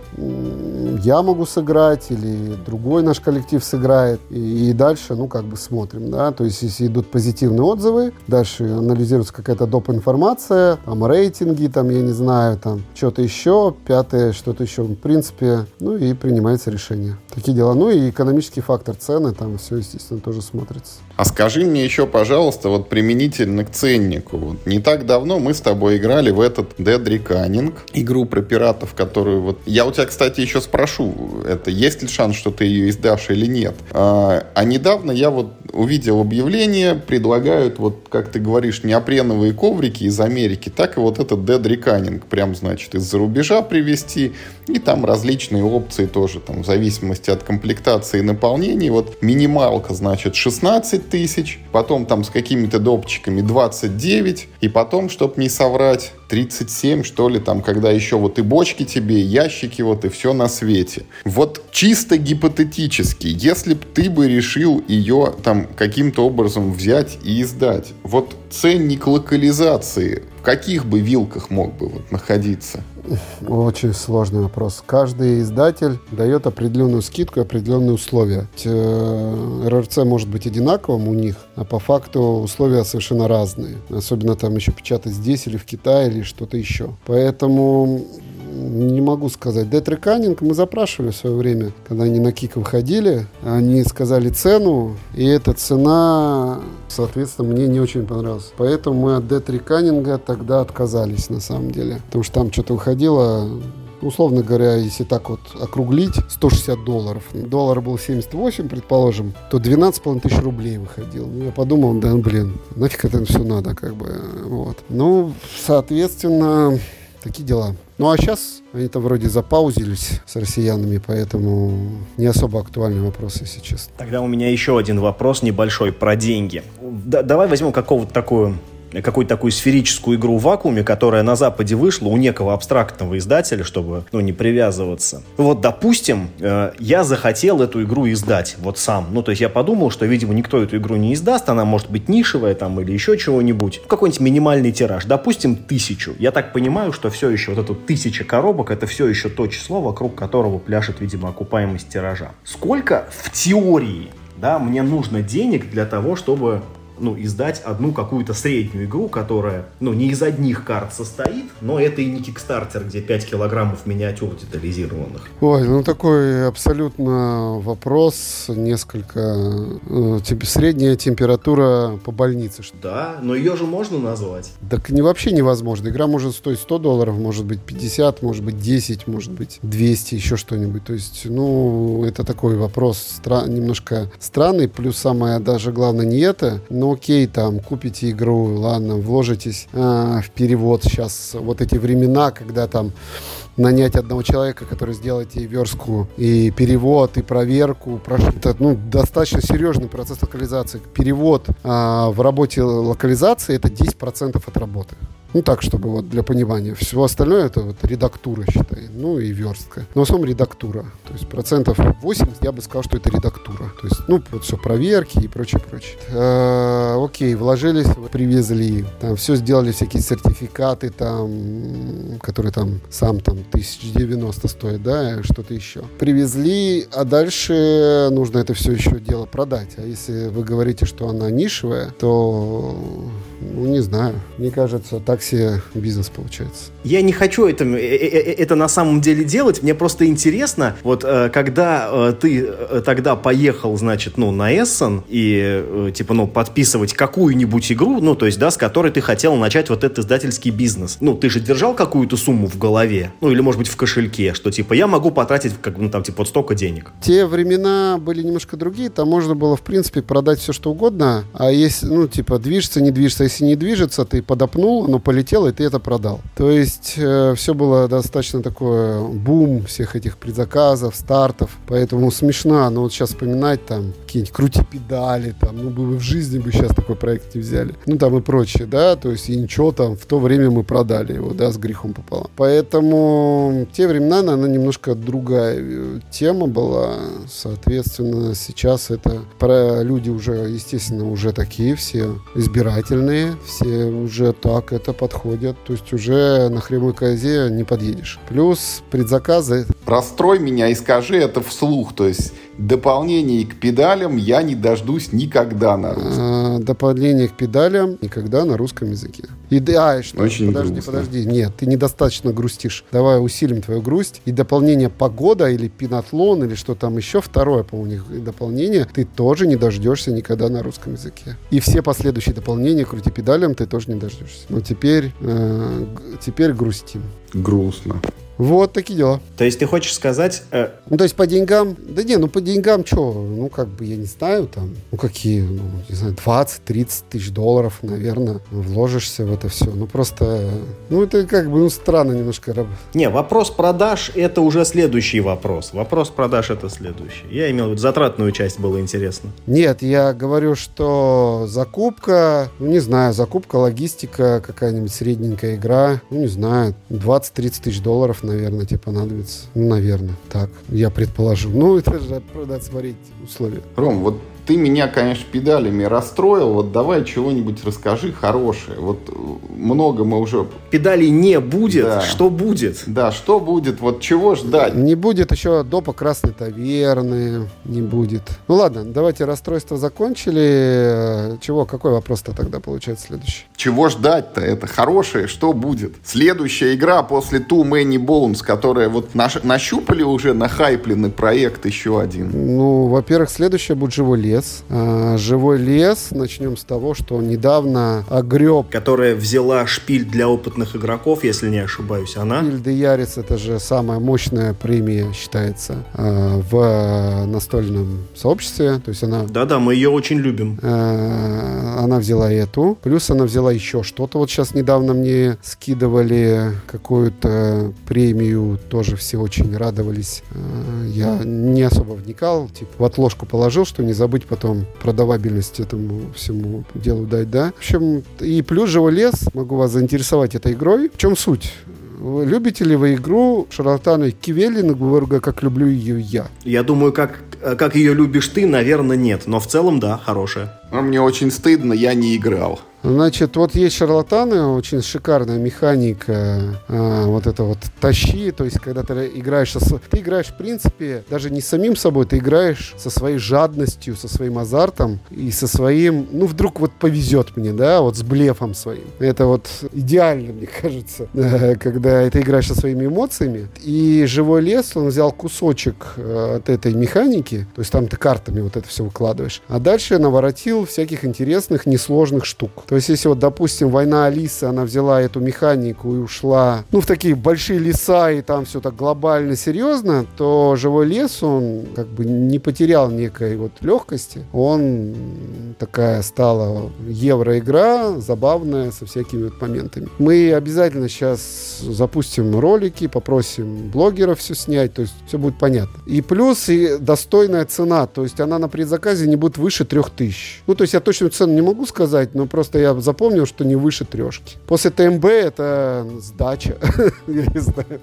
я могу сыграть, или другой наш коллектив сыграет, и, и дальше, ну, как бы смотрим, да, то есть, если идут позитивные отзывы, дальше анализируется какая-то доп. информация, там, рейтинги, там, я не знаю, там, что-то еще, пятое, что-то еще, в принципе, ну, и принимается решение. Такие дела. Ну, и экономический фактор цены, там, все, естественно, тоже смотрится. А скажи мне еще, пожалуйста, вот применительно к ценнику. Вот не так давно мы с тобой играли в этот Dead Reckoning, игру про пиратов, которую вот... Я у тебя, кстати, еще спрошу, это есть ли шанс, что ты ее издашь или нет? А, а недавно я вот увидел объявление, предлагают, вот как ты говоришь, неопреновые коврики из Америки, так и вот этот Dead Reckoning, прям, значит, из-за рубежа привезти, и там различные опции тоже, там, в зависимости от комплектации и наполнения. Вот минималка, значит, 16 тысяч, потом там с какими-то допчиками 29, и потом, чтобы не соврать, 37, что ли, там, когда еще вот и бочки тебе, и ящики вот, и все на свете. Вот чисто гипотетически, если бы ты бы решил ее там каким-то образом взять и издать, вот ценник локализации в каких бы вилках мог бы вот находиться? Очень сложный вопрос. Каждый издатель дает определенную скидку и определенные условия. Э, РРЦ может быть одинаковым у них, а по факту условия совершенно разные. Особенно там еще печатать здесь или в Китае или что-то еще. Поэтому не могу сказать. Reckoning мы запрашивали в свое время, когда они на кик выходили. Они сказали цену, и эта цена, соответственно, мне не очень понравилась. Поэтому мы от Reckoning тогда отказались, на самом деле. Потому что там что-то выходило условно говоря, если так вот округлить, 160 долларов. Доллар был 78, предположим, то 12,5 тысяч рублей выходил. Ну, я подумал, да, блин, нафиг это все надо, как бы, вот. Ну, соответственно, такие дела. Ну, а сейчас они там вроде запаузились с россиянами, поэтому не особо актуальный вопрос, если честно. Тогда у меня еще один вопрос небольшой про деньги. Да, давай возьмем какого-то такую какую-то такую сферическую игру в вакууме, которая на Западе вышла у некого абстрактного издателя, чтобы, ну, не привязываться. Вот, допустим, э, я захотел эту игру издать, вот сам. Ну, то есть я подумал, что, видимо, никто эту игру не издаст, она может быть нишевая там или еще чего-нибудь. Какой-нибудь минимальный тираж, допустим, тысячу. Я так понимаю, что все еще вот эту тысяча коробок, это все еще то число, вокруг которого пляшет, видимо, окупаемость тиража. Сколько в теории да, мне нужно денег для того, чтобы ну, издать одну какую-то среднюю игру, которая, ну, не из одних карт состоит, но это и не Кикстартер, где 5 килограммов миниатюр детализированных. Ой, ну такой абсолютно вопрос, несколько, э, типа, средняя температура по больнице. Что да, но ее же можно назвать. Так не вообще невозможно. Игра может стоить 100 долларов, может быть 50, может быть 10, может быть 200, еще что-нибудь. То есть, ну, это такой вопрос стра- немножко странный, плюс самое даже главное не это, но ну окей, там, купите игру, ладно, вложитесь э, в перевод сейчас. Вот эти времена, когда там нанять одного человека, который сделает и верстку, и перевод, и проверку. Это ну, достаточно серьезный процесс локализации. Перевод а, в работе локализации это 10% от работы. Ну так, чтобы вот для понимания. Всего остальное это вот редактура, считай. Ну и верстка. Но в основном редактура. То есть процентов 80 я бы сказал, что это редактура. То есть, ну, вот все проверки и прочее, прочее. Э, окей, вложились, привезли. Там все сделали, всякие сертификаты там, которые там сам там 1090 стоит, да, что-то еще. Привезли, а дальше нужно это все еще дело продать. А если вы говорите, что она нишевая, то ну, не знаю. Мне кажется, так себе бизнес получается. Я не хочу это, э, э, э, это на самом деле делать. Мне просто интересно, вот когда ты тогда поехал, значит, ну, на Эссен и, типа, ну, подписывать какую-нибудь игру, ну, то есть, да, с которой ты хотел начать вот этот издательский бизнес. Ну, ты же держал какую-то сумму в голове, ну, или, может быть, в кошельке, что, типа, я могу потратить, как, ну, там, типа, вот столько денег. Те времена были немножко другие, там можно было, в принципе, продать все, что угодно, а если, ну, типа, движется, не движется, если не движется, ты подопнул, оно полетело, и ты это продал. То есть э, все было достаточно такое бум всех этих предзаказов, стартов, поэтому смешно, но вот сейчас вспоминать там какие-нибудь крути педали, там, ну бы в жизни бы сейчас такой проект не взяли, ну там и прочее, да, то есть и ничего там, в то время мы продали его, да, с грехом пополам. Поэтому те времена, она немножко другая э, тема была, соответственно, сейчас это про люди уже, естественно, уже такие все избирательные, все уже так это подходят. То есть уже на хребой козе не подъедешь. Плюс предзаказы. Прострой меня и скажи это вслух. То есть дополнений к педалям я не дождусь никогда на русском. А, дополнение к педалям никогда на русском языке. И да, что? Очень подожди, грустно. подожди. Нет, ты недостаточно грустишь. Давай усилим твою грусть. И дополнение погода или пинатлон или что там еще второе, по-моему, дополнение, ты тоже не дождешься никогда на русском языке. И все последующие дополнения крути педалям ты тоже не дождешься. Но теперь, э, теперь грустим. Грустно. Вот такие дела. То есть ты хочешь сказать... Э... Ну, то есть по деньгам... Да не, ну по деньгам что? Ну, как бы, я не знаю, там... Ну, какие, ну, не знаю, 20-30 тысяч долларов, наверное, вложишься в это все. Ну, просто... Ну, это как бы, ну, странно немножко. Не, вопрос продаж — это уже следующий вопрос. Вопрос продаж — это следующий. Я имел в виду затратную часть, было интересно. Нет, я говорю, что закупка... Ну, не знаю, закупка, логистика, какая-нибудь средненькая игра. Ну, не знаю, 20-30 тысяч долларов наверное, тебе понадобится. Ну, наверное, так. Я предположу. Ну, это же надо смотреть условия. Ром, вот ты меня, конечно, педалями расстроил. Вот давай чего-нибудь расскажи хорошее. Вот э, много мы уже... Педалей не будет. Да. Что будет? Да, что будет? Вот чего ждать? Не будет еще допа Красной Таверны. Не будет. Ну ладно, давайте расстройство закончили. Чего? Какой вопрос-то тогда получается следующий? Чего ждать-то? Это хорошее. Что будет? Следующая игра после Too Many Bones, которая вот наш... нащупали уже, нахайпленный проект еще один. Ну, во-первых, следующая будет живой лес. А, живой лес, начнем с того, что недавно огреб... Которая взяла шпиль для опытных игроков, если не ошибаюсь, она? Шпиль де Ярис, это же самая мощная премия, считается, а, в настольном сообществе. То есть она... Да-да, мы ее очень любим. А, она взяла эту. Плюс она взяла еще что-то. Вот сейчас недавно мне скидывали какую-то премию. Тоже все очень радовались. Я не особо вникал. Типа в отложку положил, что не забыть потом продавабельность этому всему делу дать, да. В общем, и плюс живой лес, могу вас заинтересовать этой игрой. В чем суть? Любите ли вы игру шарлатана Кивеллинга, как люблю ее я? Я думаю, как, как ее любишь ты, наверное, нет. Но в целом, да, хорошая. А мне очень стыдно, я не играл. Значит, вот есть шарлатаны, очень шикарная механика, а, вот это вот тащи, то есть когда ты играешь, со, ты играешь в принципе даже не самим собой, ты играешь со своей жадностью, со своим азартом и со своим, ну вдруг вот повезет мне, да, вот с блефом своим. Это вот идеально, мне кажется, когда ты играешь со своими эмоциями. И живой лес, он взял кусочек э, от этой механики, то есть там ты картами вот это все выкладываешь, а дальше наворотил всяких интересных, несложных штук. То есть, если вот, допустим, война Алисы, она взяла эту механику и ушла, ну, в такие большие леса, и там все так глобально серьезно, то живой лес, он как бы не потерял некой вот легкости. Он такая стала евроигра, забавная, со всякими вот моментами. Мы обязательно сейчас запустим ролики, попросим блогеров все снять, то есть все будет понятно. И плюс и достойная цена, то есть она на предзаказе не будет выше 3000. Ну, то есть я точную цену не могу сказать, но просто я запомнил, что не выше трешки. После ТМБ это сдача. Я не знаю.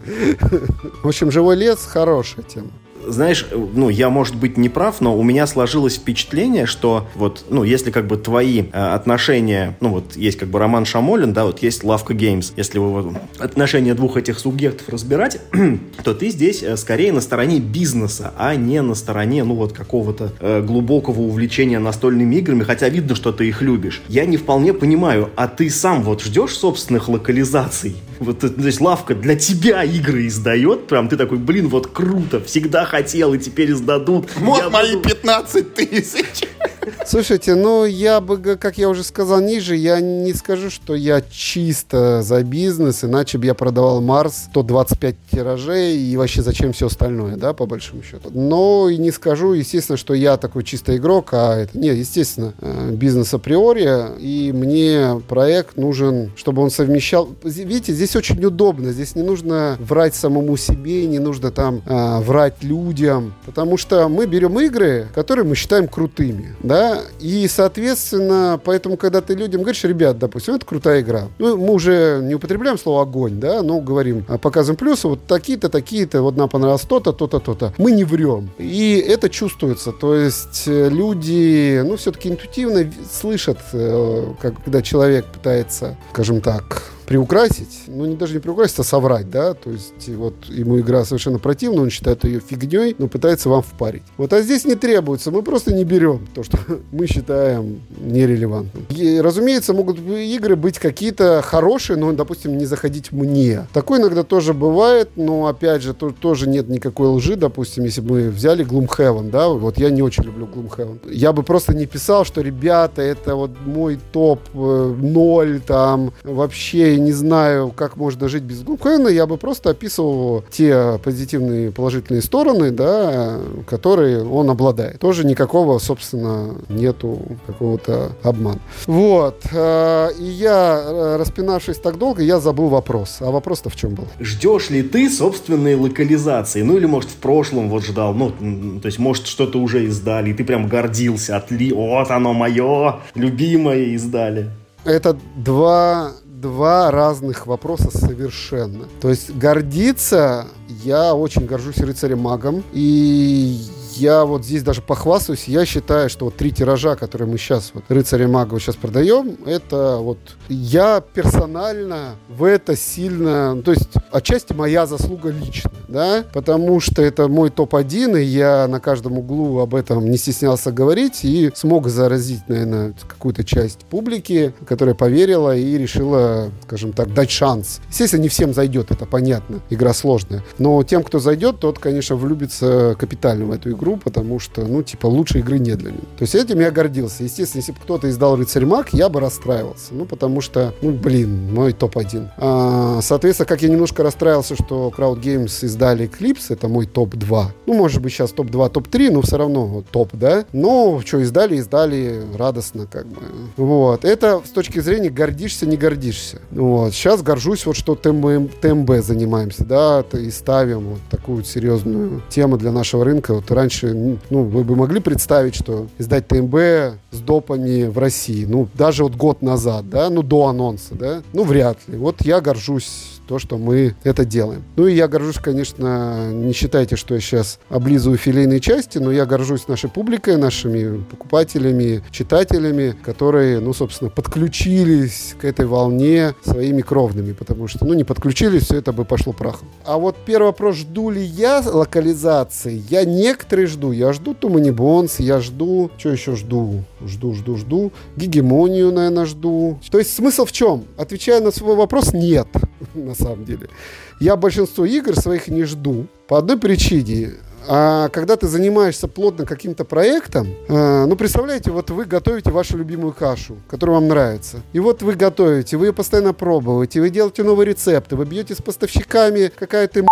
В общем, живой лес хорошая тема знаешь, ну, я, может быть, не прав, но у меня сложилось впечатление, что вот, ну, если как бы твои э, отношения, ну, вот есть как бы Роман Шамолин, да, вот есть Лавка Геймс, если вы вот, отношения двух этих субъектов разбирать, то ты здесь э, скорее на стороне бизнеса, а не на стороне, ну, вот какого-то э, глубокого увлечения настольными играми, хотя видно, что ты их любишь. Я не вполне понимаю, а ты сам вот ждешь собственных локализаций? Вот, э, то есть лавка для тебя игры издает, прям ты такой, блин, вот круто, всегда хотел и теперь издадут. Вот я мои буду... 15 тысяч. Слушайте, ну я бы, как я уже сказал ниже, я не скажу, что я чисто за бизнес, иначе бы я продавал Марс 125 тиражей и вообще зачем все остальное, да, по большому счету. Но и не скажу, естественно, что я такой чисто игрок, а это, нет, естественно, э, бизнес априори, и мне проект нужен, чтобы он совмещал, видите, здесь очень удобно, здесь не нужно врать самому себе, не нужно там э, врать людям, потому что мы берем игры, которые мы считаем крутыми, да, и, соответственно, поэтому, когда ты людям говоришь, ребят, допустим, это крутая игра, ну, мы уже не употребляем слово огонь, да, но говорим, а, показываем плюсы, вот такие-то, такие-то, вот нам понравилось то-то, то-то, то-то. Мы не врем. И это чувствуется, то есть э, люди, ну, все-таки интуитивно слышат, э, когда человек пытается, скажем так, приукрасить, ну не даже не приукрасить, а соврать, да, то есть вот ему игра совершенно противна, он считает ее фигней, но пытается вам впарить. Вот, а здесь не требуется, мы просто не берем то, что мы считаем нерелевантным. И, разумеется, могут игры быть какие-то хорошие, но, допустим, не заходить мне. Такое иногда тоже бывает, но, опять же, тут тоже нет никакой лжи, допустим, если бы мы взяли Gloomhaven, да, вот я не очень люблю Gloomhaven. Я бы просто не писал, что, ребята, это вот мой топ 0, э, там, вообще не знаю, как можно жить без глюкозы, я бы просто описывал те позитивные, положительные стороны, да, которые он обладает. Тоже никакого, собственно, нету какого-то обмана. Вот. Э, и я, э, распинавшись так долго, я забыл вопрос. А вопрос-то в чем был? Ждешь ли ты собственной локализации? Ну или, может, в прошлом вот ждал, ну, то есть, может, что-то уже издали, и ты прям гордился, отли, вот оно мое, любимое издали. Это два два разных вопроса совершенно. То есть гордиться, я очень горжусь рыцарем-магом, и я вот здесь даже похвастаюсь, я считаю, что вот три тиража, которые мы сейчас, вот, рыцаря мага сейчас продаем, это вот я персонально в это сильно, ну, то есть отчасти моя заслуга лично, да, потому что это мой топ-1, и я на каждом углу об этом не стеснялся говорить и смог заразить, наверное, какую-то часть публики, которая поверила и решила, скажем так, дать шанс. Естественно, не всем зайдет, это понятно, игра сложная, но тем, кто зайдет, тот, конечно, влюбится капитально в эту игру, потому что, ну, типа, лучшей игры нет для меня. То есть этим я гордился. Естественно, если бы кто-то издал Рыцарь Маг, я бы расстраивался. Ну, потому что, ну, блин, мой топ-1. А, соответственно, как я немножко расстраивался, что Crowd Games издали Eclipse, это мой топ-2. Ну, может быть, сейчас топ-2, топ-3, но все равно вот, топ, да. Но что, издали, издали радостно, как бы. Вот. Это с точки зрения гордишься, не гордишься. Вот. Сейчас горжусь, вот что ТМБ, ТМБ занимаемся, да, и ставим вот такую серьезную тему для нашего рынка. Вот раньше, ну, вы бы могли представить, что издать ТМБ с допами в России, ну, даже вот год назад, да, ну, до анонса, да, ну, вряд ли. Вот я горжусь то, что мы это делаем. Ну и я горжусь, конечно, не считайте, что я сейчас облизываю филейные части, но я горжусь нашей публикой, нашими покупателями, читателями, которые, ну, собственно, подключились к этой волне своими кровными, потому что, ну, не подключились, все это бы пошло прахом. А вот первый вопрос, жду ли я локализации? Я некоторые жду. Я жду Тумани Бонс, я жду... Что еще жду? Жду, жду, жду. Гегемонию, наверное, жду. То есть смысл в чем? Отвечая на свой вопрос, нет, на самом деле. Я большинство игр своих не жду. По одной причине. А когда ты занимаешься плотно каким-то проектом, э, ну, представляете, вот вы готовите вашу любимую кашу, которая вам нравится. И вот вы готовите, вы ее постоянно пробуете, вы делаете новые рецепты, вы бьете с поставщиками, какая-то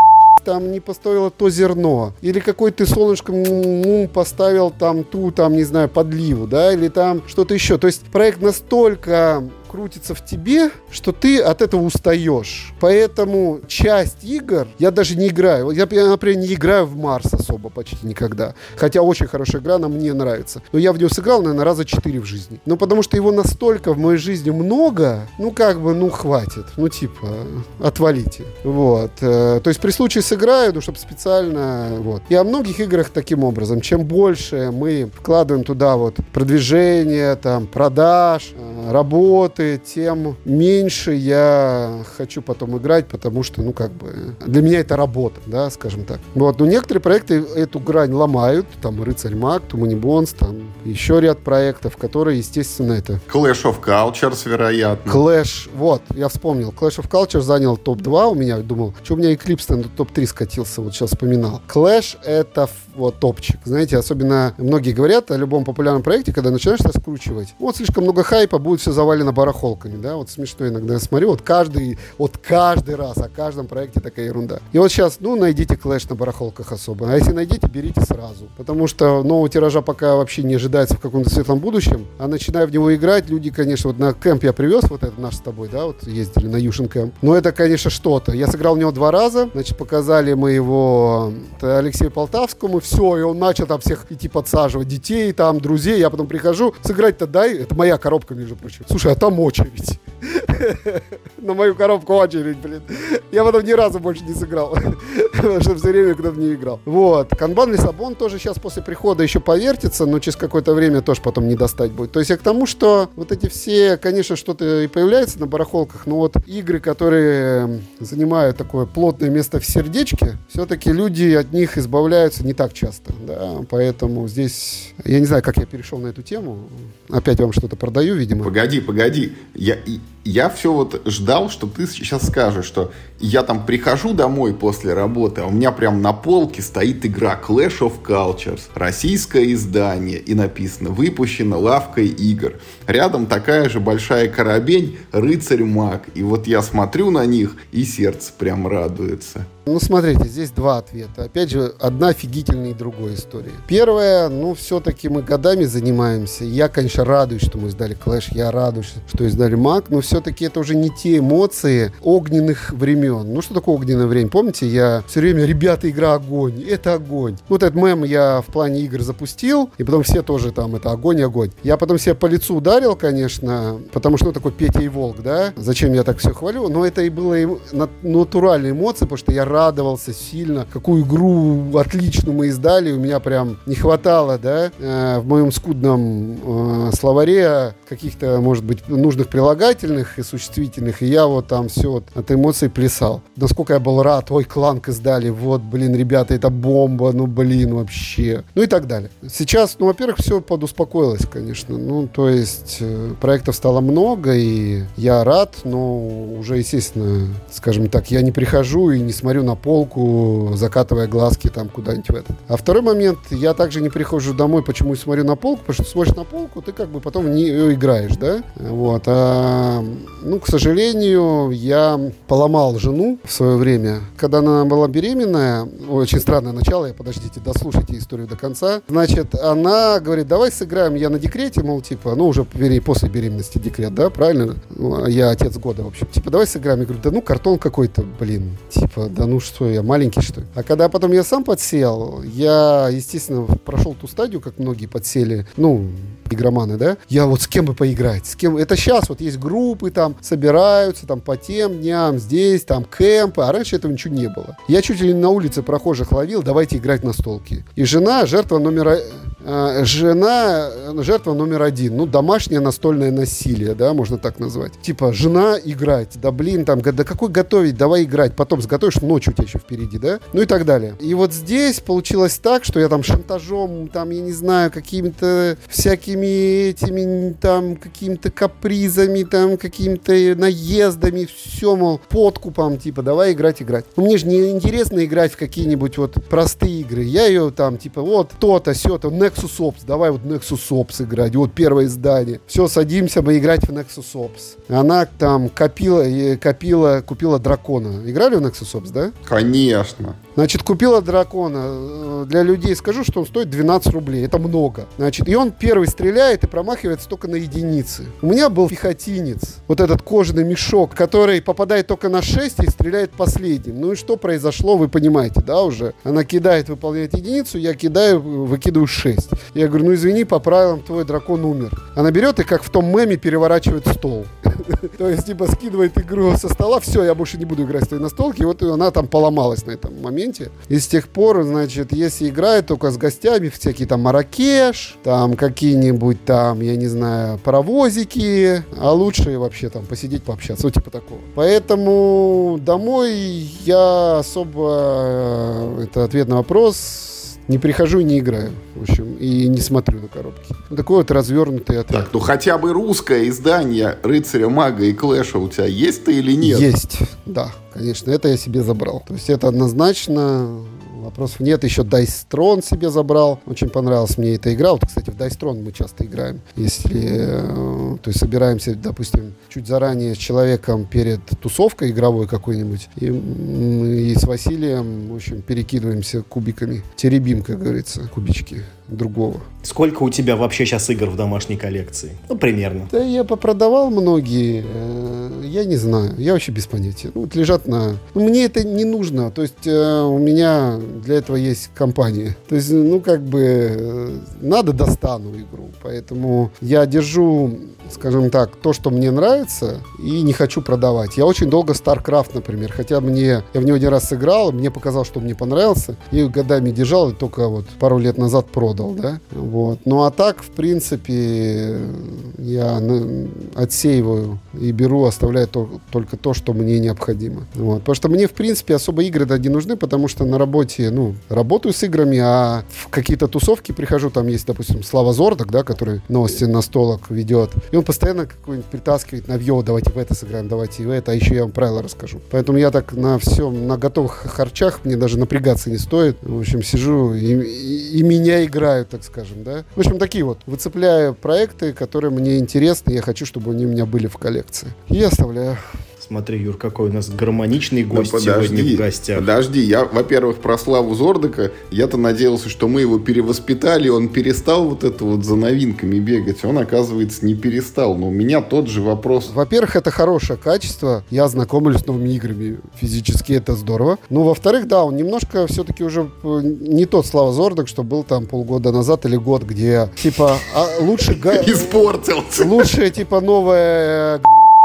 там не поставила то зерно, или какой ты солнышком ну, поставил там ту, там, не знаю, подливу, да, или там что-то еще. То есть проект настолько крутится в тебе, что ты от этого устаешь. Поэтому часть игр я даже не играю. Я, например, не играю в Марс особо почти никогда. Хотя очень хорошая игра, она мне нравится. Но я в нее сыграл, наверное, раза четыре в жизни. Ну, потому что его настолько в моей жизни много, ну, как бы, ну, хватит. Ну, типа, отвалите. Вот. Э, то есть при случае сыграю, ну, чтобы специально, вот. И о многих играх таким образом. Чем больше мы вкладываем туда вот продвижение, там, продаж, э, работы, работы, тем меньше я хочу потом играть, потому что, ну, как бы, для меня это работа, да, скажем так. Вот, но некоторые проекты эту грань ломают, там, Рыцарь Маг, Тумани Бонс, там, еще ряд проектов, которые, естественно, это... Clash of Cultures, вероятно. Clash, вот, я вспомнил, Clash of Cultures занял топ-2 у меня, думал, что у меня Eclipse на топ-3 скатился, вот сейчас вспоминал. Clash — это вот топчик, знаете, особенно многие говорят о любом популярном проекте, когда начинаешь раскручивать, вот слишком много хайпа, будет все завалено барахлом барахолками, да, вот смешно иногда я смотрю, вот каждый, вот каждый раз о каждом проекте такая ерунда. И вот сейчас, ну, найдите клэш на барахолках особо, а если найдете, берите сразу, потому что нового тиража пока вообще не ожидается в каком-то светлом будущем, а начиная в него играть, люди, конечно, вот на кемп я привез, вот это наш с тобой, да, вот ездили на Юшин кемп, но это, конечно, что-то. Я сыграл в него два раза, значит, показали мы его Алексею Полтавскому, все, и он начал там всех идти подсаживать детей, там, друзей, я потом прихожу, сыграть-то дай, это моя коробка, между прочим. Слушай, а там очередь. На мою коробку очередь, блин. Я потом ни разу больше не сыграл. Потому что все время кто-то не играл. Вот. Канбан Лиссабон тоже сейчас после прихода еще повертится, но через какое-то время тоже потом не достать будет. То есть я к тому, что вот эти все, конечно, что-то и появляется на барахолках, но вот игры, которые занимают такое плотное место в сердечке, все-таки люди от них избавляются не так часто. Да? Поэтому здесь, я не знаю, как я перешел на эту тему. Опять вам что-то продаю, видимо. Погоди, погоди я, я все вот ждал, что ты сейчас скажешь, что я там прихожу домой после работы, а у меня прям на полке стоит игра Clash of Cultures, российское издание, и написано «Выпущена лавкой игр». Рядом такая же большая коробень «Рыцарь Маг». И вот я смотрю на них, и сердце прям радуется. Ну, смотрите, здесь два ответа. Опять же, одна офигительная и другая история. Первая, ну, все-таки мы годами занимаемся. Я, конечно, радуюсь, что мы издали Clash, я радуюсь, что издали Mac, но все-таки это уже не те эмоции огненных времен. Ну, что такое огненное время? Помните, я все время, ребята, игра огонь, это огонь. Вот этот мем я в плане игр запустил, и потом все тоже там, это огонь, огонь. Я потом себя по лицу ударил, конечно, потому что ну, такой Петя и Волк, да? Зачем я так все хвалю? Но это и было натуральные эмоции, потому что я рад радовался сильно, какую игру отличную мы издали, у меня прям не хватало, да, э, в моем скудном э, словаре каких-то, может быть, нужных прилагательных и существительных, и я вот там все вот от эмоций плясал. Насколько я был рад, ой, кланк издали, вот, блин, ребята, это бомба, ну, блин, вообще. Ну и так далее. Сейчас, ну, во-первых, все подуспокоилось, конечно. Ну, то есть э, проектов стало много, и я рад, но уже, естественно, скажем так, я не прихожу и не смотрю на полку, закатывая глазки там куда-нибудь в этот. А второй момент, я также не прихожу домой, почему смотрю на полку, потому что смотришь на полку, ты как бы потом в нее играешь, да? Вот. А, ну, к сожалению, я поломал жену в свое время. Когда она была беременная, очень странное начало, я, подождите, дослушайте историю до конца. Значит, она говорит, давай сыграем, я на декрете, мол, типа, ну, уже после беременности декрет, да, правильно? Я отец года, в общем. Типа, давай сыграем. Я говорю, да ну, картон какой-то, блин. Типа, да ну что, я маленький, что ли? А когда потом я сам подсел, я, естественно, прошел ту стадию, как многие подсели, ну, игроманы, да, я вот с кем бы поиграть, с кем, это сейчас вот есть группы там, собираются там по тем дням, здесь там кемпы, а раньше этого ничего не было. Я чуть ли не на улице прохожих ловил, давайте играть на столке. И жена, жертва номер э, жена, жертва номер один, ну, домашнее настольное насилие, да, можно так назвать. Типа, жена играть, да блин, там, да какой готовить, давай играть, потом сготовишь, ночью у тебя еще впереди, да, ну и так далее. И вот здесь получилось так, что я там шантажом, там, я не знаю, какими-то всякими этими там какими-то капризами, там какими-то наездами, все, мол, подкупом, типа, давай играть, играть. Ну, мне же не интересно играть в какие-нибудь вот простые игры. Я ее там, типа, вот то-то, все-то, Nexus Ops, давай вот Nexus Ops играть, вот первое издание. Все, садимся мы играть в Nexus Ops. Она там копила, копила, купила дракона. Играли в Nexus Ops, да? Конечно. Значит, купила дракона. Э, для людей скажу, что он стоит 12 рублей. Это много. Значит, и он первый стреляет и промахивается только на единицы. У меня был пехотинец. Вот этот кожаный мешок, который попадает только на 6 и стреляет последним. Ну и что произошло, вы понимаете, да, уже? Она кидает, выполняет единицу, я кидаю, выкидываю 6. Я говорю, ну извини, по правилам твой дракон умер. Она берет и как в том меме переворачивает стол. То есть, типа, скидывает игру со стола, все, я больше не буду играть с твоей настолки. И вот она там поломалась на этом моменте. И с тех пор, значит, если играет только с гостями, всякие там Маракеш, там какие-нибудь там, я не знаю, паровозики, а лучше вообще там посидеть, пообщаться, вот типа такого. Поэтому домой я особо, э, это ответ на вопрос, не прихожу и не играю, в общем, и не смотрю на коробки. Такой вот развернутый ответ. Так, ну хотя бы русское издание «Рыцаря, мага и клэша» у тебя есть-то или нет? Есть, да, конечно, это я себе забрал. То есть это однозначно Вопросов нет. Еще Tron себе забрал. Очень понравилась мне эта игра. Вот, кстати, в Tron мы часто играем. Если, э, то есть собираемся, допустим, чуть заранее с человеком перед тусовкой игровой какой-нибудь. И, и с Василием, в общем, перекидываемся кубиками. Теребим, как говорится, кубички другого. Сколько у тебя вообще сейчас игр в домашней коллекции? Ну, примерно. Да я попродавал многие. Э, я не знаю. Я вообще без понятия. Ну, вот лежат на... Ну, мне это не нужно. То есть э, у меня для этого есть компания. То есть, ну, как бы э, надо достану игру. Поэтому я держу скажем так, то, что мне нравится, и не хочу продавать. Я очень долго StarCraft, например, хотя мне, я в него один раз сыграл, мне показалось, что мне понравился, и годами держал, и только вот пару лет назад продал, да, вот. Ну, а так, в принципе, я отсеиваю и беру, оставляю то, только то, что мне необходимо, вот. Потому что мне, в принципе, особо игры да, не нужны, потому что на работе, ну, работаю с играми, а в какие-то тусовки прихожу, там есть, допустим, Слава Зордок, да, который новости на столок ведет, и он постоянно какой-нибудь притаскивает на вьё, давайте в это сыграем, давайте в это, а еще я вам правила расскажу. Поэтому я так на всем, на готовых харчах, мне даже напрягаться не стоит. В общем, сижу и, и, и меня играют, так скажем, да. В общем, такие вот, выцепляю проекты, которые мне интересны, я хочу, чтобы они у меня были в коллекции. И оставляю. Смотри, Юр, какой у нас гармоничный гость да подожди, сегодня в гостях. Подожди, я, во-первых, про Славу Зордыка, я-то надеялся, что мы его перевоспитали, он перестал вот это вот за новинками бегать. Он, оказывается, не перестал. Но у меня тот же вопрос. Во-первых, это хорошее качество. Я знакомлюсь с новыми играми. Физически это здорово. Ну, во-вторых, да, он немножко все-таки уже э, не тот Слава Зордок, что был там полгода назад или год, где, типа, а, лучше... Испортился. Лучше, типа, новая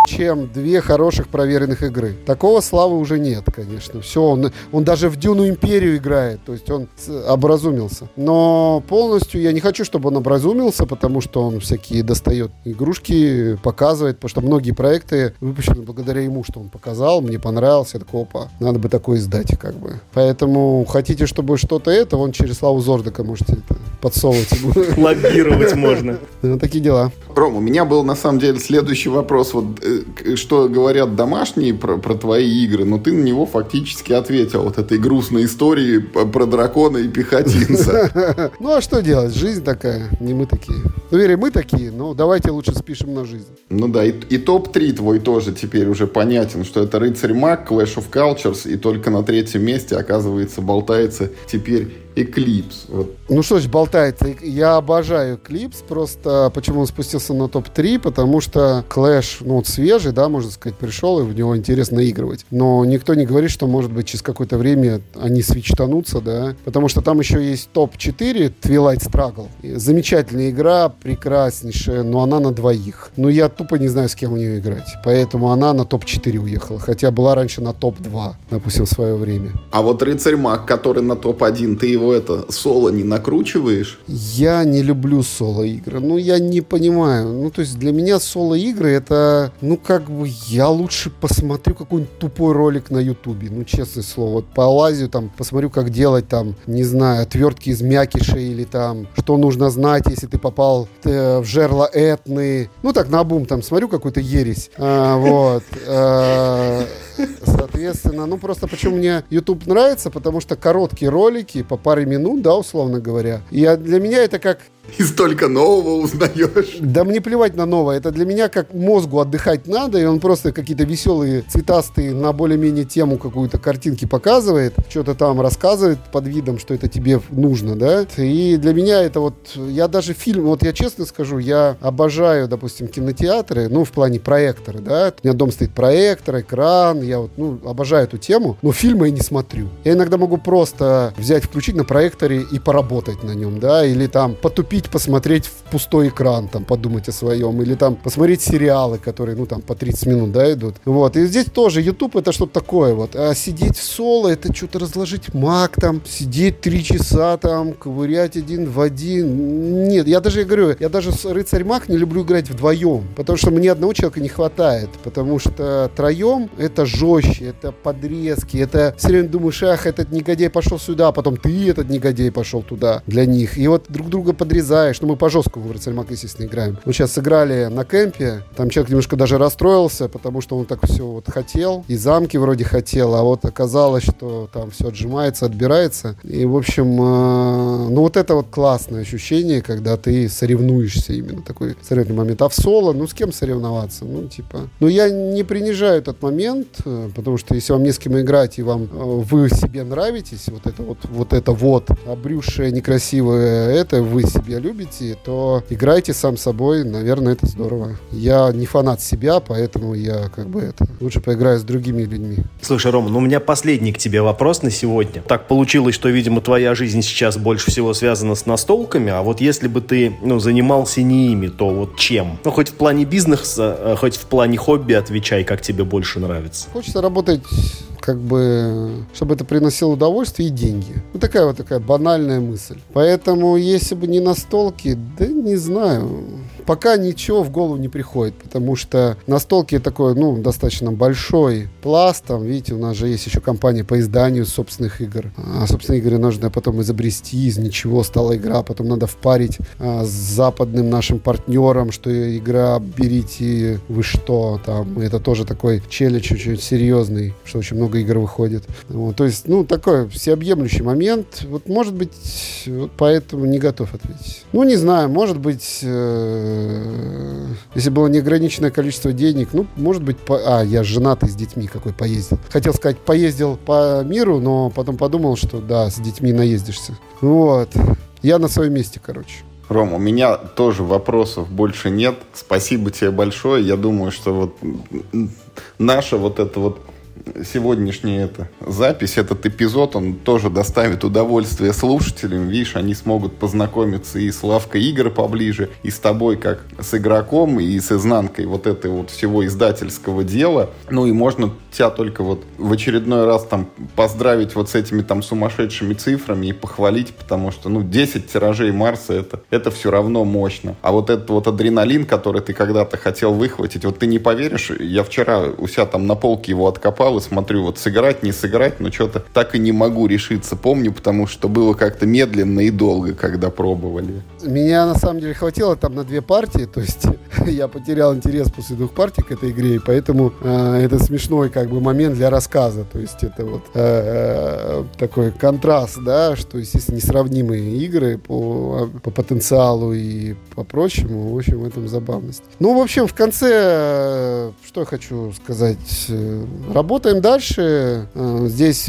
чем две хороших проверенных игры. Такого славы уже нет, конечно. Все, он, он даже в Дюну Империю играет, то есть он образумился. Но полностью я не хочу, чтобы он образумился, потому что он всякие достает игрушки, показывает, потому что многие проекты выпущены благодаря ему, что он показал, мне понравился, я такой, опа, надо бы такое издать, как бы. Поэтому хотите, чтобы что-то это, вон через Славу Зордака можете это подсовывать. Лоббировать можно. Такие дела. Ром, у меня был на самом деле следующий вопрос. Вот э, что говорят домашние про, про твои игры, но ты на него фактически ответил. Вот этой грустной истории про дракона и пехотинца. Ну а что делать? Жизнь такая, не мы такие. Ну, вере, мы такие, но давайте лучше спишем на жизнь. Ну да, и, и топ-3 твой тоже теперь уже понятен, что это Рыцарь Маг, Clash of Cultures, и только на третьем месте, оказывается, болтается теперь Eclipse. Вот. Ну что ж, болтается. Я обожаю Eclipse. Просто почему он спустился на топ-3? Потому что Clash, ну вот свежий, да, можно сказать, пришел, и в него интересно игрывать. Но никто не говорит, что, может быть, через какое-то время они свечтанутся, да. Потому что там еще есть топ-4 Twilight Struggle. Замечательная игра, прекраснейшая, но она на двоих. Но я тупо не знаю, с кем у нее играть. Поэтому она на топ-4 уехала. Хотя была раньше на топ-2, допустим, в свое время. А вот Рыцарь Маг, который на топ-1, ты его его это соло не накручиваешь? Я не люблю соло-игры. Ну, я не понимаю. Ну, то есть для меня соло-игры это, ну, как бы я лучше посмотрю какой-нибудь тупой ролик на Ютубе. Ну, честное слово. Вот полазю там, посмотрю, как делать там, не знаю, отвертки из мякиша или там, что нужно знать, если ты попал э, в жерло этны. Ну, так, на бум там смотрю какую-то ересь. А, вот. А, Соответственно, ну просто почему мне YouTube нравится, потому что короткие ролики по паре минут, да, условно говоря. И для меня это как и столько нового узнаешь. Да мне плевать на новое. Это для меня как мозгу отдыхать надо, и он просто какие-то веселые, цветастые, на более-менее тему какую-то картинки показывает, что-то там рассказывает под видом, что это тебе нужно, да. И для меня это вот, я даже фильм, вот я честно скажу, я обожаю, допустим, кинотеатры, ну, в плане проектора, да. У меня дом стоит проектор, экран, я вот, ну, обожаю эту тему, но фильмы я не смотрю. Я иногда могу просто взять, включить на проекторе и поработать на нем, да, или там потупить купить, посмотреть в пустой экран, там, подумать о своем, или там посмотреть сериалы, которые, ну, там, по 30 минут, да, идут. Вот, и здесь тоже YouTube это что-то такое, вот. А сидеть в соло, это что-то разложить маг, там, сидеть три часа, там, ковырять один в один. Нет, я даже, я говорю, я даже с рыцарь маг не люблю играть вдвоем, потому что мне одного человека не хватает, потому что троем это жестче, это подрезки, это все время думаешь, ах, этот негодяй пошел сюда, а потом ты этот негодяй пошел туда для них. И вот друг друга подрезать вырезаешь. Ну, мы по жесткому в Рыцарь естественно, играем. Мы сейчас сыграли на кемпе. Там человек немножко даже расстроился, потому что он так все вот хотел. И замки вроде хотел, а вот оказалось, что там все отжимается, отбирается. И, в общем, э, ну, вот это вот классное ощущение, когда ты соревнуешься именно. Такой соревнующий момент. А в соло, ну, с кем соревноваться? Ну, типа... Ну, я не принижаю этот момент, э, потому что если вам не с кем играть, и вам э, вы себе нравитесь, вот это вот, вот это вот, обрюшее, некрасивое это, вы себе себя любите, то играйте сам собой, наверное, это здорово. Я не фанат себя, поэтому я как бы это лучше поиграю с другими людьми. Слушай, Рома, ну у меня последний к тебе вопрос на сегодня. Так получилось, что, видимо, твоя жизнь сейчас больше всего связана с настолками, а вот если бы ты, ну, занимался не ими, то вот чем? Ну, хоть в плане бизнеса, э, хоть в плане хобби отвечай, как тебе больше нравится. Хочется работать как бы, чтобы это приносило удовольствие и деньги. Вот такая вот такая банальная мысль. Поэтому, если бы не настолки, да не знаю пока ничего в голову не приходит, потому что настолки такой, ну, достаточно большой пласт. Там, видите, у нас же есть еще компания по изданию собственных игр. А собственные игры нужно потом изобрести, из ничего стала игра, потом надо впарить а, с западным нашим партнером, что игра берите вы что там. Это тоже такой челлендж очень серьезный, что очень много игр выходит. Вот, то есть, ну, такой всеобъемлющий момент. Вот, может быть, вот поэтому не готов ответить. Ну, не знаю, может быть, э если было неограниченное количество денег, ну, может быть, по... а, я женатый с детьми какой поездил. Хотел сказать, поездил по миру, но потом подумал, что да, с детьми наездишься. Вот. Я на своем месте, короче. Ром, у меня тоже вопросов больше нет. Спасибо тебе большое. Я думаю, что вот наша вот эта вот сегодняшняя эта запись, этот эпизод, он тоже доставит удовольствие слушателям. Видишь, они смогут познакомиться и с Лавкой игр поближе, и с тобой как с игроком, и с изнанкой вот этой вот всего издательского дела. Ну и можно тебя только вот в очередной раз там поздравить вот с этими там сумасшедшими цифрами и похвалить, потому что, ну, 10 тиражей Марса это, это все равно мощно. А вот этот вот адреналин, который ты когда-то хотел выхватить, вот ты не поверишь, я вчера у себя там на полке его откопал и смотрю, вот сыграть, не сыграть, но что-то так и не могу решиться. Помню, потому что было как-то медленно и долго, когда пробовали. Меня на самом деле хватило там на две партии, то есть я потерял интерес после двух партий к этой игре, и поэтому э, это смешной как бы момент для рассказа, то есть это вот э, э, такой контраст, да, что, естественно, несравнимые игры по, по потенциалу и по прочему, в общем, в этом забавность. Ну, в общем, в конце, э, что я хочу сказать, э, работаем дальше, здесь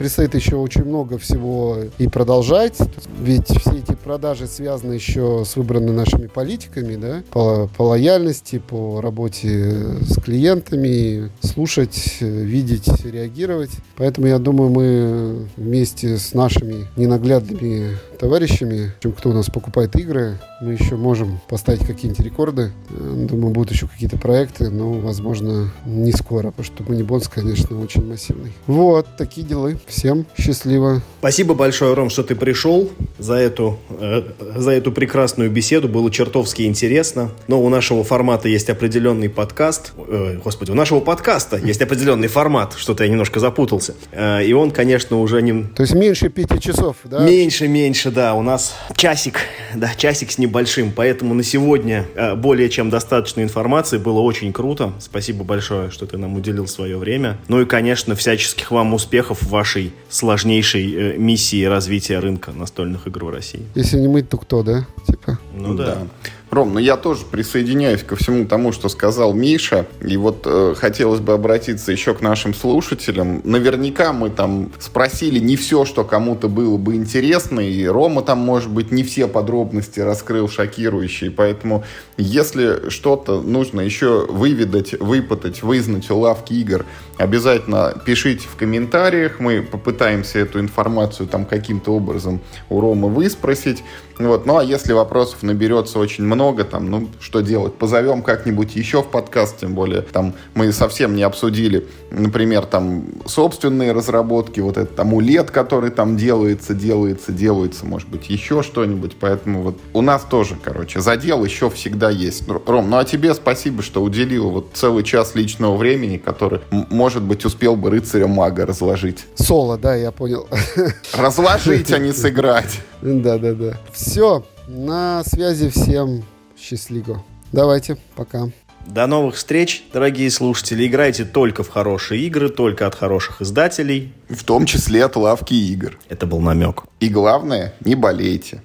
предстоит еще очень много всего и продолжать. Ведь все эти продажи связаны еще с выбранными нашими политиками, да, по, по лояльности, по работе с клиентами, слушать, видеть, реагировать. Поэтому я думаю, мы вместе с нашими ненаглядными товарищами, кто у нас покупает игры, мы еще можем поставить какие-нибудь рекорды. Думаю, будут еще какие-то проекты, но, возможно, не скоро, потому что Манибонс, конечно, очень массивный. Вот, такие дела. Всем счастливо. Спасибо большое, Ром, что ты пришел за эту, э, за эту прекрасную беседу. Было чертовски интересно. Но у нашего формата есть определенный подкаст. Э, господи, у нашего подкаста есть определенный формат. Что-то я немножко запутался. Э, и он, конечно, уже не... То есть меньше пяти часов, да? Меньше, меньше, да. У нас часик, да, часик с небольшим. Поэтому на сегодня э, более чем достаточно информации. Было очень круто. Спасибо большое, что ты нам уделил свое время. Ну и, конечно, всяческих вам успехов в вашей сложнейшей э, миссии развития рынка настольных игр в России. Если не мы, то кто, да? Типа. Ну да. да. Ром, ну я тоже присоединяюсь ко всему тому, что сказал Миша. И вот э, хотелось бы обратиться еще к нашим слушателям. Наверняка мы там спросили не все, что кому-то было бы интересно. И Рома там, может быть, не все подробности раскрыл шокирующие. Поэтому, если что-то нужно еще выведать, выпытать, вызнать у лавки игр, обязательно пишите в комментариях. Мы попытаемся эту информацию там каким-то образом у Ромы выспросить. Вот. Ну а если вопросов наберется очень много, там, ну что делать? Позовем как-нибудь еще в подкаст, тем более там мы совсем не обсудили, например, там собственные разработки, вот этот амулет, который там делается, делается, делается, может быть, еще что-нибудь. Поэтому вот у нас тоже, короче, задел еще всегда есть. Ром, ну а тебе спасибо, что уделил вот целый час личного времени, который, может быть, успел бы рыцаря мага разложить. Соло, да, я понял. Разложить, а не сыграть. Да, да, да. Все, на связи всем счастливо. Давайте, пока. До новых встреч, дорогие слушатели. Играйте только в хорошие игры, только от хороших издателей. В том числе от лавки игр. Это был намек. И главное, не болейте.